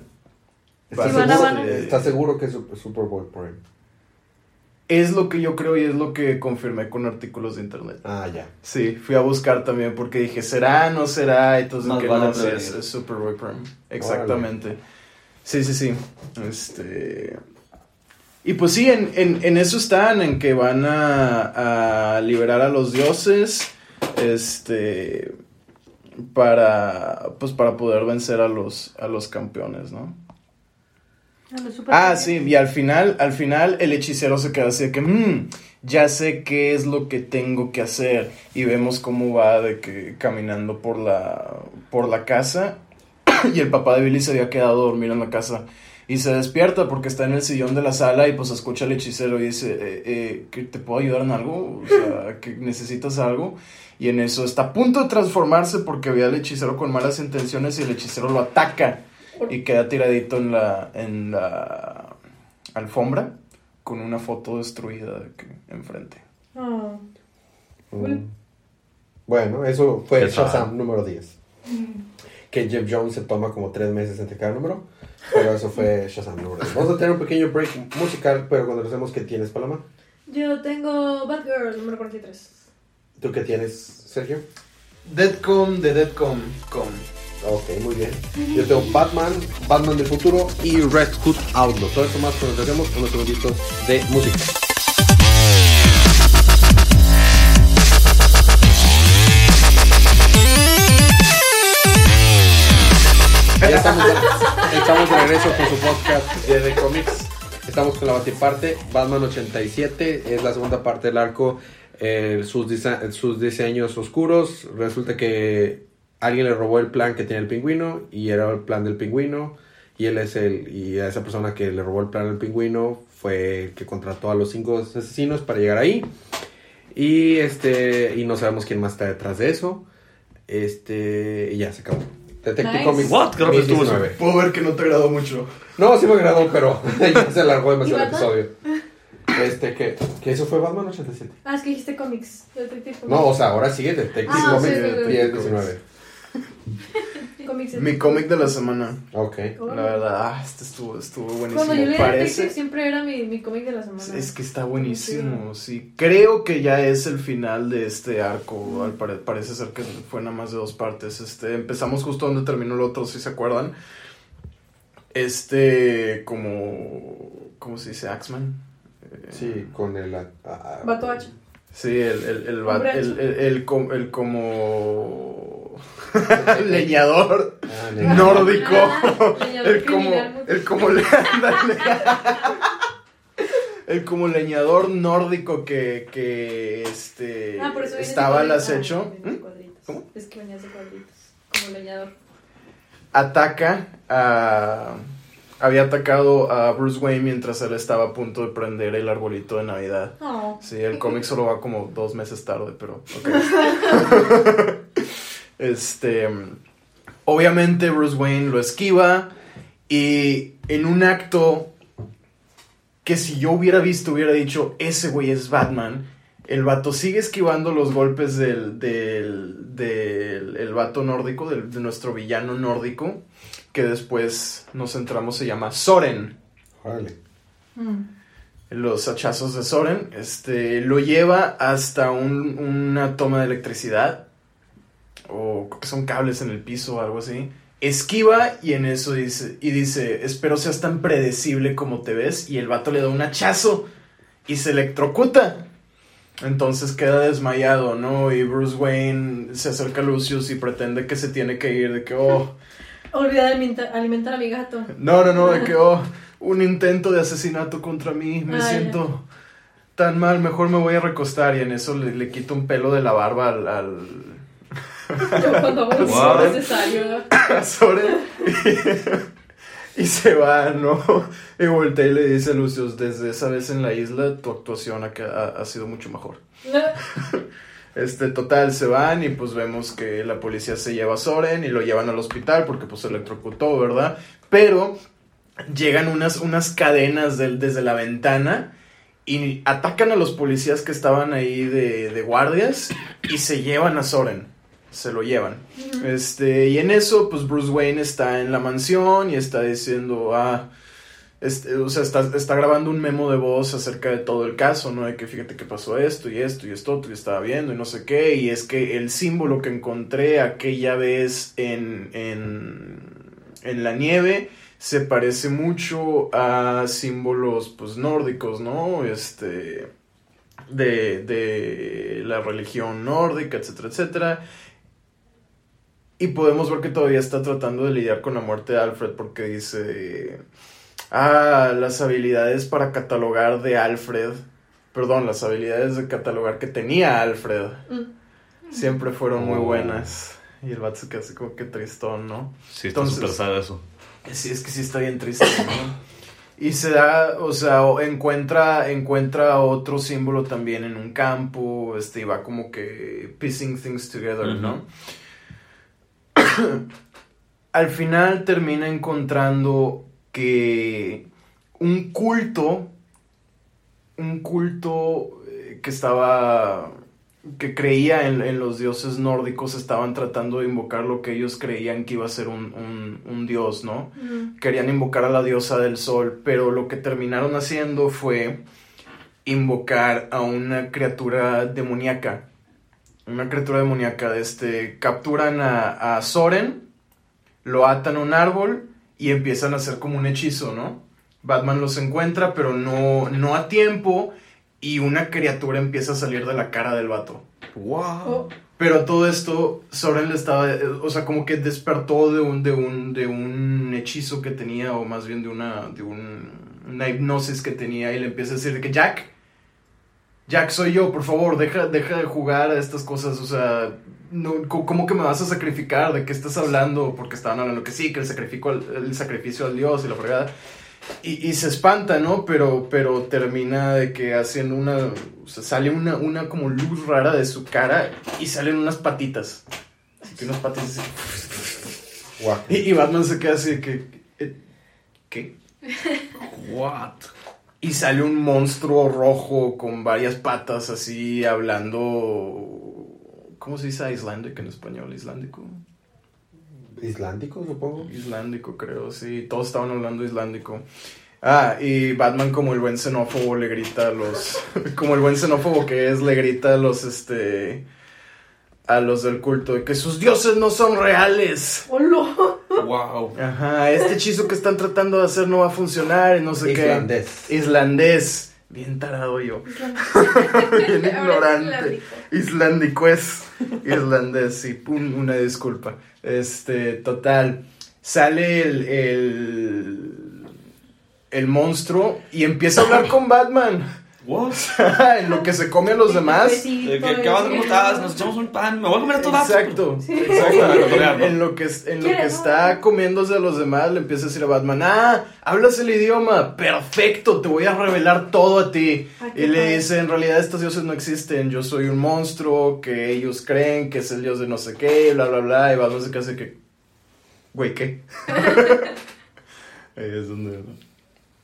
¿Estás Sivana seguro, van a- ¿Estás seguro que es Super- Superboy Prime? Es lo que yo creo y es lo que confirmé con artículos de internet. Ah, ya. Sí, fui a buscar también porque dije, ¿será? ¿No será? Entonces, Más que vale no, prevenir. es Superboy Prime. Exactamente. Sí, sí, sí. Este... Y pues sí, en, en, en eso están, en que van a, a liberar a los dioses, este, para, pues para poder vencer a los, a los campeones, ¿no? Ah, campeones. sí, y al final, al final el hechicero se queda así de que, "Mm, ya sé qué es lo que tengo que hacer. Y vemos cómo va de que caminando por la, por la casa. Y el papá de Billy se había quedado a dormir en la casa. Y se despierta porque está en el sillón de la sala y pues escucha al hechicero y dice, eh, eh, ¿que ¿te puedo ayudar en algo? O sea, ¿que necesitas algo? Y en eso está a punto de transformarse porque ve al hechicero con malas intenciones y el hechicero lo ataca y queda tiradito en la, en la alfombra con una foto destruida de que- enfrente. Ah. Mm. Bueno, eso fue Shazam. Número 10. Que Jeff Jones se toma como tres meses entre cada número. Pero eso fue Shazam número 10. Vamos a tener un pequeño break musical, pero cuando regresemos, ¿qué tienes, Paloma? Yo tengo Batgirl número 43. ¿Tú qué tienes, Sergio? Deadcom de Deadcom. Com. Ok, muy bien. Yo tengo Batman, Batman del futuro y Red Hood Outlaw. Todo eso más cuando regresemos unos segunditos de música. Ya estamos, estamos de regreso con su podcast de Comics. Estamos con la batiparte. Batman 87 es la segunda parte del arco. eh, sus diseños oscuros. Resulta que alguien le robó el plan que tenía el pingüino y era el plan del pingüino. Y él es el. Y a esa persona que le robó el plan al pingüino fue el que contrató a los cinco asesinos para llegar ahí. Y este. Y no sabemos quién más está detrás de eso. Este. Y ya se acabó. Detective Nice. Comics. What? Creo que estuvo 2019. Puedo ver que no te agradó mucho. No, sí me agradó, pero ya se alargó demasiado el episodio. Este, que, que eso fue Batman 87. Ah, es que dijiste cómics. Detective Comics. No, o sea, ahora sigue Detective Ah, Comics sí, sí, sí. 10, 19. Mi cómic de la semana. Ok. La verdad, ah, este estuvo, estuvo buenísimo. Cuando yo leía Parece. siempre era mi, mi cómic de la semana. Es que está buenísimo, sí. Creo que ya es el final de este arco. Al pare- parece ser que fue nada más de dos partes. Este, empezamos justo donde terminó el otro, si se acuerdan. Este, como. ¿Cómo se dice? Axman. Eh, Sí, con el. Vato H. Sí, el, el, el, el, el, el com- el como. leñador ah, negro. nórdico. Ah, leñador el como. El como. le-. El como leñador nórdico que, que este Ah, estaba al acecho. ¿Mm? Es que venías de cuadritos. Como leñador. ataca a... Había atacado a Bruce Wayne mientras él estaba a punto de prender el arbolito de Navidad. Oh. Sí, el cómic solo va como dos meses tarde, pero ok. este... Obviamente Bruce Wayne lo esquiva y en un acto que si yo hubiera visto hubiera dicho, ese güey es Batman. El vato sigue esquivando los golpes del, del, del el vato nórdico, del, de nuestro villano nórdico, que después nos centramos, se llama Soren. Órale. Mm. Los hachazos de Soren, este, lo lleva hasta un- una toma de electricidad, o creo que son cables en el piso o algo así. Esquiva y en eso dice, y dice, espero seas tan predecible como te ves, y el vato le da un hachazo y se electrocuta. Entonces queda desmayado, ¿no? Y Bruce Wayne se acerca a Lucius y pretende que se tiene que ir, de que, oh, Olvida de alimenta- alimentar a mi gato. no, no, no, de que, oh, un intento de asesinato contra mí, me siento tan mal, mejor me voy a recostar y en eso le, le quito un pelo de la barba al, al Yo cuando Wow. necesario. a Soren y, y se va, ¿no? Y voltea y le dice a Lucius, desde esa vez en la isla tu actuación ha, ha- ha sido mucho mejor. Este, total, se van y pues vemos que la policía se lleva a Soren y lo llevan al hospital porque pues se electrocutó, ¿verdad? Pero llegan unas, unas cadenas del- desde la ventana y atacan a los policías que estaban ahí de, de guardias y se llevan a Soren. Se lo llevan. Este, y en eso, pues Bruce Wayne está en la mansión y está diciendo, ah, este, o sea, está, está grabando un memo de voz acerca de todo el caso, ¿no? De que fíjate que pasó esto y esto y esto, otro, y estaba viendo y no sé qué, y es que el símbolo que encontré aquella vez en, en, en la nieve se parece mucho a símbolos pues nórdicos, ¿no? Este de, de la religión nórdica, etcétera, etcétera. Y podemos ver que todavía está tratando de lidiar con la muerte de Alfred porque dice, ah, las habilidades para catalogar de Alfred, perdón, las habilidades de catalogar que tenía Alfred Mm. siempre fueron muy Oh. buenas. Y el vato se queda así como que tristón, ¿no? Sí, está súper sad eso. Sí, es que sí está bien triste, ¿no? Y se da, o sea, encuentra, encuentra otro símbolo también en un campo, este, y va como que piecing things together, ¿no? Al final termina encontrando que un culto, un culto eh, que estaba, que creía en, en los dioses nórdicos, estaban tratando de invocar lo que ellos creían que iba a ser un, un- un dios, ¿no? Mm. querían invocar a la diosa del sol, pero lo que terminaron haciendo fue invocar a una criatura demoníaca. Una criatura demoníaca, este, capturan a, a Soren, lo atan a un árbol y empiezan a hacer como un hechizo, ¿no? Batman los encuentra, pero no, no a tiempo, y una criatura empieza a salir de la cara del vato. ¡Wow! Oh, Pero a todo esto, Soren le estaba, o sea, como que despertó de un, de un, de un hechizo que tenía, o más bien de una, de un- una hipnosis que tenía, y le empieza a decir de que Jack, Jack soy yo, por favor, deja, deja de jugar a estas cosas, o sea, no, ¿cómo que me vas a sacrificar? ¿De qué estás hablando? Porque estaban hablando que sí, que el sacrificio al, el sacrificio al dios y la fregada. Y, y se espanta, ¿no? Pero, pero termina de que haciendo una. O sea, sale una, una como luz rara de su cara y salen unas patitas. Así que unas patitas así. Guau. Y, y Batman se queda así de que. eh, ¿Qué? ¿What? Y sale un monstruo rojo con varias patas así hablando. ¿Cómo se dice Icelandic en español? ¿Islandico? Islandico, supongo. Islandico, creo, sí. Todos estaban hablando islandico. Ah, y Batman como el buen xenófobo le grita a los... Como el buen xenófobo que es, le grita a los, este... A los del culto de que sus dioses no son reales. hola. ¡Wow! Ajá, este hechizo que están tratando de hacer no va a funcionar y no sé Islandés. qué. Islandés. Bien tarado yo. Bien ignorante. islandico. Islandico es irlandés, sí, un- una disculpa. Este, total. Sale el, el, el monstruo y empieza a hablar con Batman. ¿What? en lo que se come a los demás. ¿Qué, qué estás? Nos echamos un pan. Me voy a comer a todas. Exacto, Sí. exacto. En, lo que, en lo que está comiéndose a los demás, le empieza a decir a Batman, ah, hablas el idioma, perfecto, te voy a revelar todo a ti. Qué Y le dice, en realidad estos dioses no existen, yo soy un monstruo que ellos creen que es el dios de no sé qué, bla, bla, bla, y Batman se así que, güey, ¿qué? Ahí es donde,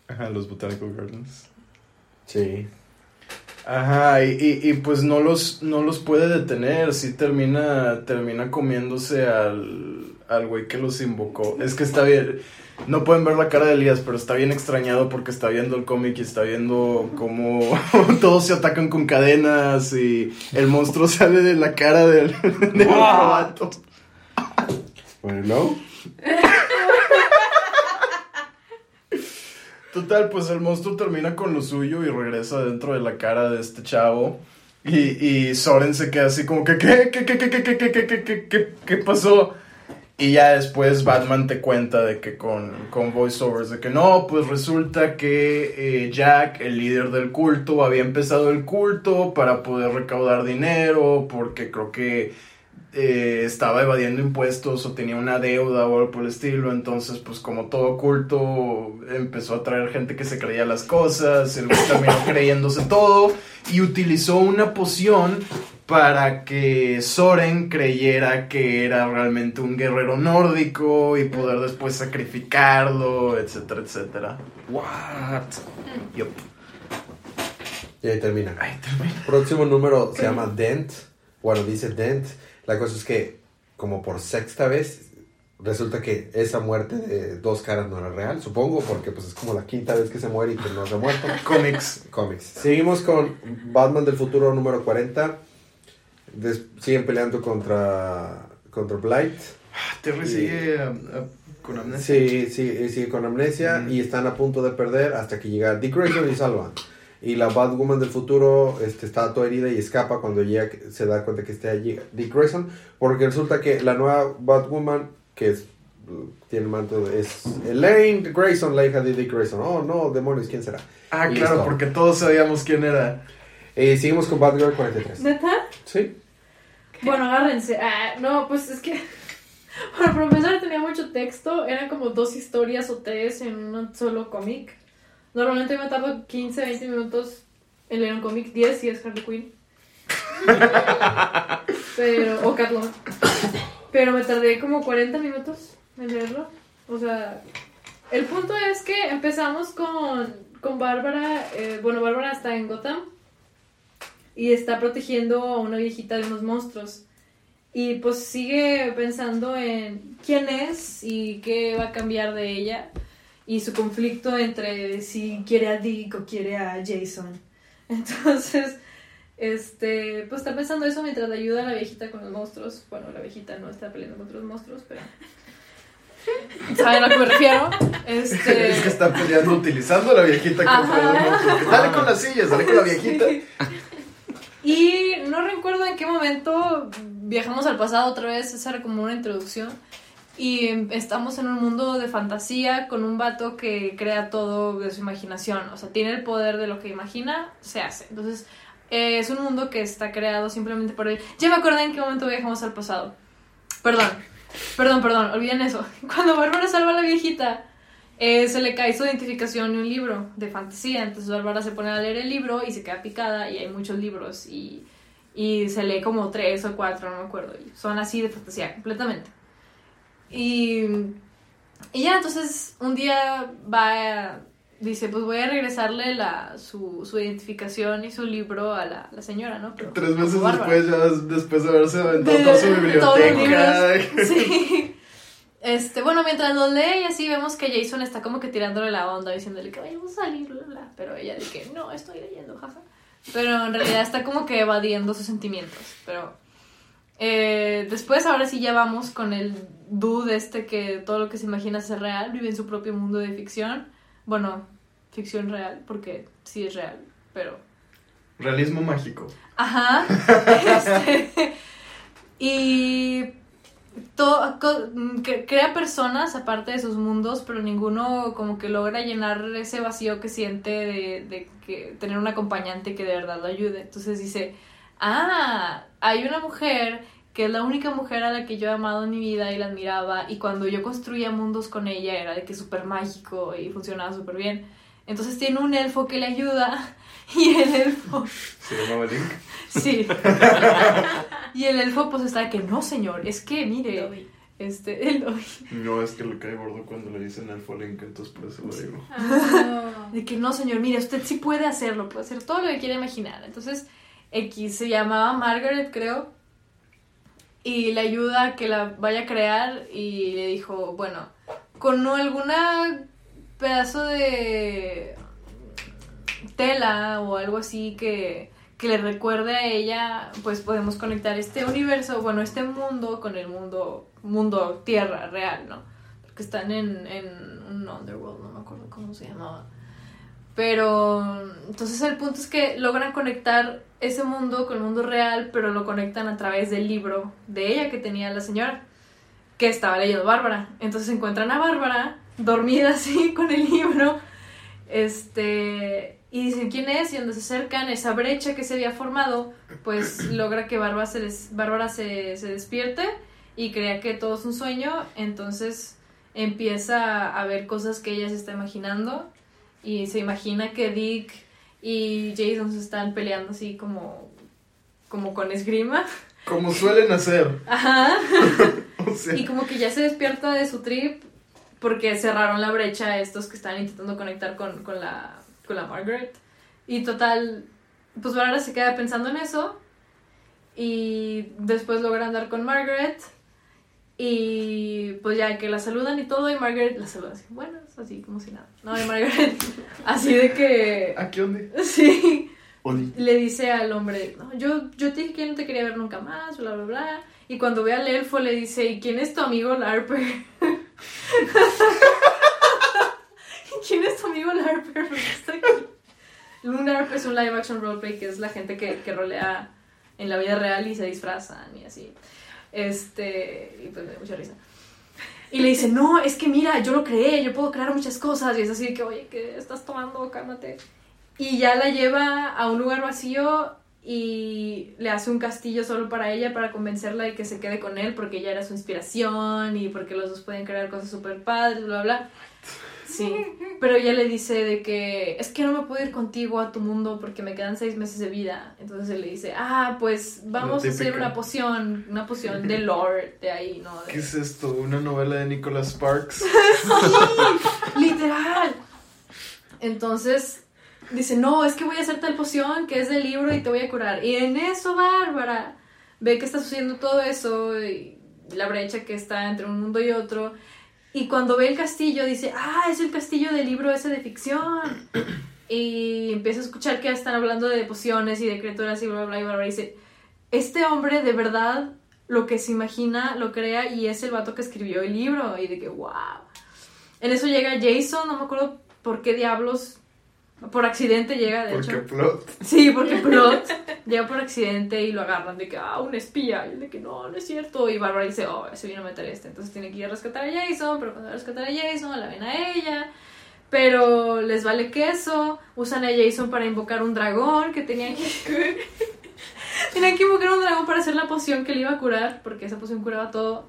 ajá, los Botanical Gardens. Sí. Ajá, y, y, y pues no los, no los puede detener, sí termina, termina comiéndose al, al güey que los invocó. Es que está bien, no pueden ver la cara de Elías, pero está bien extrañado porque está viendo el cómic y está viendo cómo todos se atacan con cadenas y el monstruo sale de la cara del, del Wow. vato. Bueno, ¿no? Total, pues el monstruo termina con lo suyo y regresa dentro de la cara de este chavo. Y, y Soren se queda así como que, ¿qué? ¿Qué, qué, qué, qué, qué, qué, qué, qué, qué, qué, pasó? Y ya después Batman te cuenta de que con, con voiceovers, de que no, pues resulta que eh, Jack, el líder del culto, había empezado el culto para poder recaudar dinero, porque creo que eh, estaba evadiendo impuestos o tenía una deuda o algo por el estilo. Entonces, pues como todo culto, empezó a traer gente que se creía las cosas, el güey terminó creyéndose todo y utilizó una poción para que Soren creyera que era realmente un guerrero nórdico y poder después sacrificarlo, etcétera, etcétera. ¿What? Yup. Y ahí termina. Ay, termina. Próximo número se llama Dent. Bueno, dice Dent. La cosa es que, como por sexta vez, resulta que esa muerte de dos caras no era real, supongo, porque pues es como la quinta vez que se muere y que no se ha muerto. Cómics. Cómics. Seguimos con Batman del futuro número 40. Des- siguen peleando contra, contra Blight. Terry Y- sigue a- a Con amnesia. Sí, sí, eh, sigue con amnesia Ujú. y están a punto de perder hasta que llega Dick Grayson y salva. Y la Batwoman del futuro este, está toda herida y escapa cuando llega, se da cuenta que está allí Dick Grayson. Porque resulta que la nueva Batwoman, que es, tiene manto, es Elaine Grayson, la hija de Dick Grayson. Oh, no, demonios, ¿quién será? Ah, Y claro, listo. porque todos sabíamos quién era. Eh, seguimos con Batgirl 43. ¿Neta? Sí. Bueno, agárrense. Ah, no, pues es que. Bueno, para empezar tenía mucho texto. Eran como dos historias o tres en un solo cómic. Normalmente me tardo 15, 20 minutos en leer un cómic. 10 si es Harley Quinn. Pero. O Catwoman. Pero me tardé como 40 minutos en leerlo. O sea. El punto es que empezamos con, con Bárbara. eh, bueno, Bárbara está en Gotham y está protegiendo a una viejita de unos monstruos. Y pues sigue pensando en quién es y qué va a cambiar de ella. Y su conflicto entre si quiere a Dick o quiere a Jason. Entonces, este, pues está pensando eso mientras le ayuda a la viejita con los monstruos. Bueno, la viejita no está peleando contra los monstruos, pero... ¿Saben a lo que me refiero? Este... Es que está peleando utilizando a la viejita contra Ajá. los monstruos. Dale con las sillas, dale con la viejita. Sí. Y no recuerdo en qué momento viajamos al pasado otra vez, esa era como una introducción. Y estamos en un mundo de fantasía con un vato que crea todo de su imaginación. O sea, tiene el poder de lo que imagina, se hace. Entonces, eh, es un mundo que está creado simplemente por él. Ya me acordé en qué momento viajamos al pasado. Perdón, perdón, perdón, olviden eso. Cuando Bárbara salva a la viejita, eh, se le cae su identificación en un libro de fantasía. Entonces Bárbara se pone a leer el libro y se queda picada y hay muchos libros y, y se lee como tres o cuatro, no me acuerdo. Y son así de fantasía completamente. Y, y ya, entonces un día va, dice, pues voy a regresarle la, su, su identificación y su libro a la, la señora, ¿no? Pero Tres meses Bárbara. después, ya después de haberse aventado De toda su biblioteca. Sí. Este, bueno, mientras los lee y así vemos que Jason está como que tirándole la onda, diciéndole que vayamos a salir, bla, bla. Pero ella dice que no, estoy leyendo, jaja. Pero en realidad está como que evadiendo sus sentimientos. Pero eh, después, ahora sí ya vamos con el dude este que todo lo que se imagina es real, vive en su propio mundo de ficción. Bueno, ficción real, porque sí es real, pero Realismo mágico. Ajá. Este, y to- que- crea personas aparte de sus mundos, pero ninguno como que logra llenar ese vacío que siente de, de que tener un acompañante que de verdad lo ayude. Entonces dice, ah, hay una mujer que es la única mujer a la que yo he amado en mi vida y la admiraba y cuando yo construía mundos con ella era de que súper mágico y funcionaba súper bien. Entonces tiene un elfo que le ayuda y el elfo Se llamaba Link. Sí. y el elfo pues está de que no, señor, es que mire, Dobby. este, el Dobby. No, es que le cae gordo cuando le dicen Elfo Link, entonces por eso lo digo. Ah. De que no, señor, mire, usted sí puede hacerlo, puede hacer todo lo que quiera imaginar. Entonces, X se llamaba Margaret, creo, y le ayuda a que la vaya a crear y le dijo, bueno, con alguna pedazo de tela o algo así que, que le recuerde a ella, pues podemos conectar este universo, bueno, este mundo con el mundo, mundo tierra real, ¿no? Porque están en, en un underworld, no me acuerdo cómo se llamaba. Pero entonces el punto es que logran conectar ese mundo con el mundo real, pero lo conectan a través del libro de ella que tenía la señora, que estaba leyendo Bárbara. Entonces encuentran a Bárbara dormida así con el libro, este, y dicen quién es y donde se acercan, esa brecha que se había formado, pues logra que Bárbara se, des- Bárbara se, se despierte y crea que todo es un sueño, entonces empieza a ver cosas que ella se está imaginando y se imagina que Dick y Jason se están peleando así como como con esgrima. Como suelen hacer. Ajá. O sea, Y como que ya se despierta de su trip porque cerraron la brecha estos que están intentando conectar con, con la, con la Margaret. Y total, pues Bárbara se queda pensando en eso y después logra andar con Margaret y pues ya que la saludan y todo y Margaret la saluda así, bueno, así como si nada. No, y Margaret así de que... ¿a qué onda? Sí Oli. le dice al hombre, no, yo, yo te dije que no te quería ver nunca más, bla, bla, bla. Y cuando ve al elfo le dice, ¿y quién es tu amigo Larper? ¿Quién es tu amigo Larper? ¿Por qué está aquí? Un Larp es un live action roleplay que es la gente que, que rolea en la vida real y se disfrazan y así. Este, y pues me da mucha risa. Y le dice, no, es que mira, yo lo creé, yo puedo crear muchas cosas. Y es así que, oye, ¿qué estás tomando? Cálmate. Y ya la lleva a un lugar vacío y le hace un castillo solo para ella para convencerla de que se quede con él porque ella era su inspiración y porque los dos pueden crear cosas súper padres, bla, bla. Sí, pero ella le dice de que es que no me puedo ir contigo a tu mundo porque me quedan seis meses de vida. Entonces él le dice, ah, pues vamos a hacer una poción, una poción de lore de ahí, ¿no? De- ¿Qué es esto? ¿Una novela de Nicholas Sparks? Literal. Entonces dice, no, es que voy a hacer tal poción que es del libro y te voy a curar. Y en eso, Bárbara ve que está sucediendo todo eso y la brecha que está entre un mundo y otro. Y cuando ve el castillo dice, ah, es el castillo del libro ese de ficción. Y empieza a escuchar que están hablando de pociones y de criaturas y bla, bla, y Bárbara dice, este hombre de verdad lo que se imagina lo crea y es el vato que escribió el libro. Y de que, wow. En eso llega Jason, no me acuerdo por qué diablos, por accidente llega, de Porque hecho. plot. Sí, porque Plot llega por accidente y lo agarran de que, ah, un espía. Y él de que, no, no es cierto. Y Bárbara dice, oh, se vino a meter este. Entonces tiene que ir a rescatar a Jason, pero cuando va a rescatar a Jason, la ven a ella. Pero les vale queso. Usan a Jason para invocar un dragón que tenían que... tenían que invocar un dragón para hacer la poción que le iba a curar, porque esa poción curaba todo.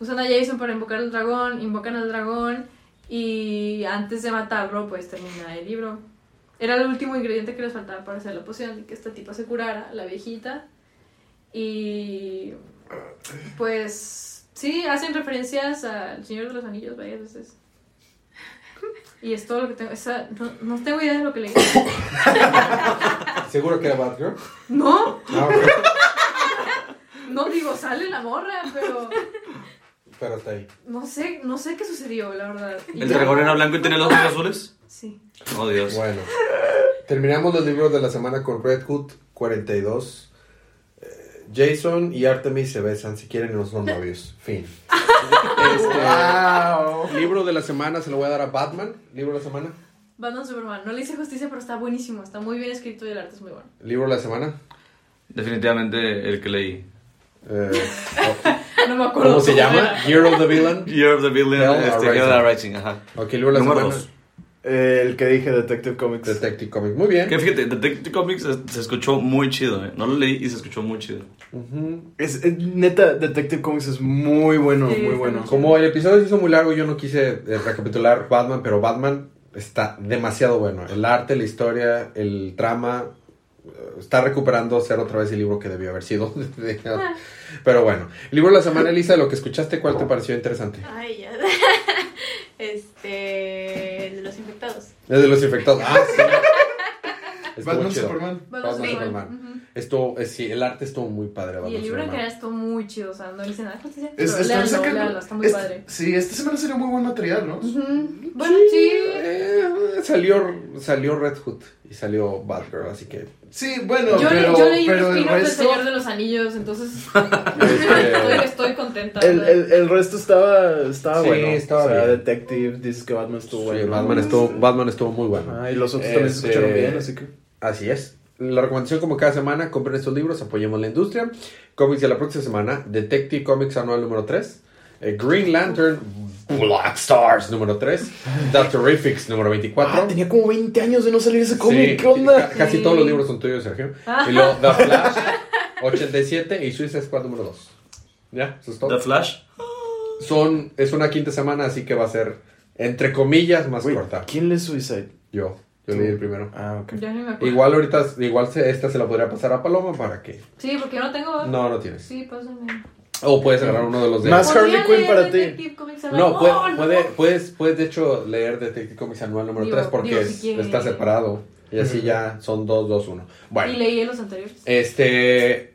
Usan a Jason para invocar al dragón, invocan al dragón y antes de matarlo, pues termina el libro. Era el último ingrediente que les faltaba para hacer la poción, y que esta tipa se curara, la viejita. Y pues sí, hacen referencias al Señor de los Anillos varias veces. Y es todo lo que tengo. esa- no, no tengo idea de lo que leí. ¿Seguro que era Batgirl? No, Ah, ok. no digo, sale la morra, pero Pero está ahí. no sé, no sé qué sucedió, la verdad. ¿El dragón era blanco y tenía los ojos azules? Sí. Oh, Dios. Bueno, terminamos los libros de la semana con Red Hood 42. Eh, Jason y Artemis se besan si quieren y no son novios. Fin. Este, ¡Wow! libro de la semana se lo voy a dar a Batman. Libro de la semana. Batman Superman. No le hice justicia, pero está buenísimo. Está muy bien escrito y el arte es muy bueno. Libro de la semana. Definitivamente el que leí. Eh, oh, No me acuerdo. ¿Cómo se llama? era. Year of the Villain. Year of the Villain, Hell este, Rising. Ajá. Ok, libro de la Número semana. dos. El que dije, Detective Comics. Detective Comics. Muy bien. Que fíjate, Detective Comics se, se escuchó muy chido, ¿eh? No lo leí y se escuchó muy chido. Es, es- neta, Detective Comics es muy bueno, Sí, muy bueno. Como el episodio se hizo muy largo, yo no quise eh, recapitular Batman, pero Batman está demasiado bueno. El arte, la historia, el trama, eh, está recuperando ser otra vez el libro que debió haber sido. pero bueno, el libro de la semana, Elisa, lo que escuchaste, ¿cuál te pareció interesante? Ay, ya. Este. El de los infectados. El de los infectados. Ah, sí. Batman chido. Superman. Batman Superman. Superman. Estuvo, eh, sí, el arte estuvo muy padre. Batman Y el libro en general estuvo muy chido. O sea, no le hice nada. Es- sacando- léanlo, está muy es- padre. Sí, esta semana sería muy buen material, ¿no? Bueno, sí. Eh, salió, salió Red Hood y salió Batgirl, así que Sí, bueno, Yo, pero, yo leí pero un el spin-off del resto... Señor de los Anillos, entonces Este, estoy, estoy contenta. El, el, el resto estaba, estaba Sí, bueno. estaba o sea, bien. Detective, dices que Batman estuvo sí, bueno. Batman, estuvo, Batman estuvo muy bueno. Ah, y los otros también se Este, escucharon bien, así que... Así es. La recomendación como cada semana, compren estos libros, apoyemos la industria. Cómics de la próxima semana, Detective Comics anual número 3, eh, Green Lantern Black Stars número 3, The Terrifics número 24. Ah, tenía como 20 años de no salir ese Sí, cómic, ¿qué onda? ca- casi todos los libros son tuyos, Sergio. Y luego The Flash 87 y Suicide Squad número 2. ¿Ya? ¿Eso es todo? The Flash. Son, es una quinta semana, así que va a ser, entre comillas, más corta. ¿Quién le Suicide? Yo, yo leí el primero. Ah, ok. Ya ni me acuerdo. Igual ahorita, igual se- esta se la podría pasar a Paloma para que... Sí, porque yo no tengo. No, no tienes. Sí, pásame. O puedes agarrar uno de los de... Más Harley Quinn para ti. No, puede, no. puede- puedes, puedes de hecho leer Detective Comics anual número Digo, 3 porque digo, si es- quiere. está separado. Y así ya son 2, 2, 1. Y Bueno, leí los anteriores. este...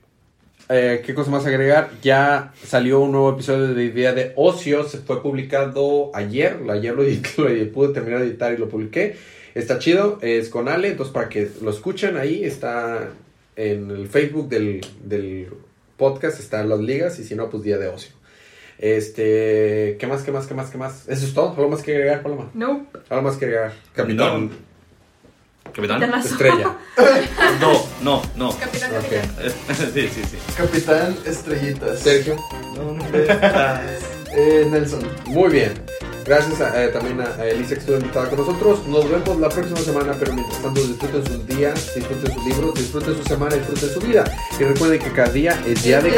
eh, ¿Qué cosa más agregar? Ya salió un nuevo episodio de Día de Ocio. Se fue publicado ayer. Ayer lo, edité, lo edité, pude terminar de editar y lo publiqué. Está chido. Es con Ale. Entonces, para que lo escuchen ahí, está en el Facebook del, del podcast. Están las ligas. Y si no, pues Día de Ocio. Este, ¿qué más, qué más, qué más, qué más? Eso es todo. ¿Algo más que agregar, Paloma? Nope. ¿Algo más que agregar? Capitán. ¿Capitán? Capitanazo. Estrella. No, no, no. Capitán, Ok. capitán. sí, sí, sí. Capitán Estrellitas. Sergio. ¿Dónde estás? Eh, Nelson. Muy bien. Gracias a- eh, también a, a Elisa que estuvo invitada con nosotros. Nos vemos la próxima semana, pero mientras tanto disfruten sus días, disfruten sus libros, disfruten su semana, disfruten su vida. Y recuerden que cada día es día de de.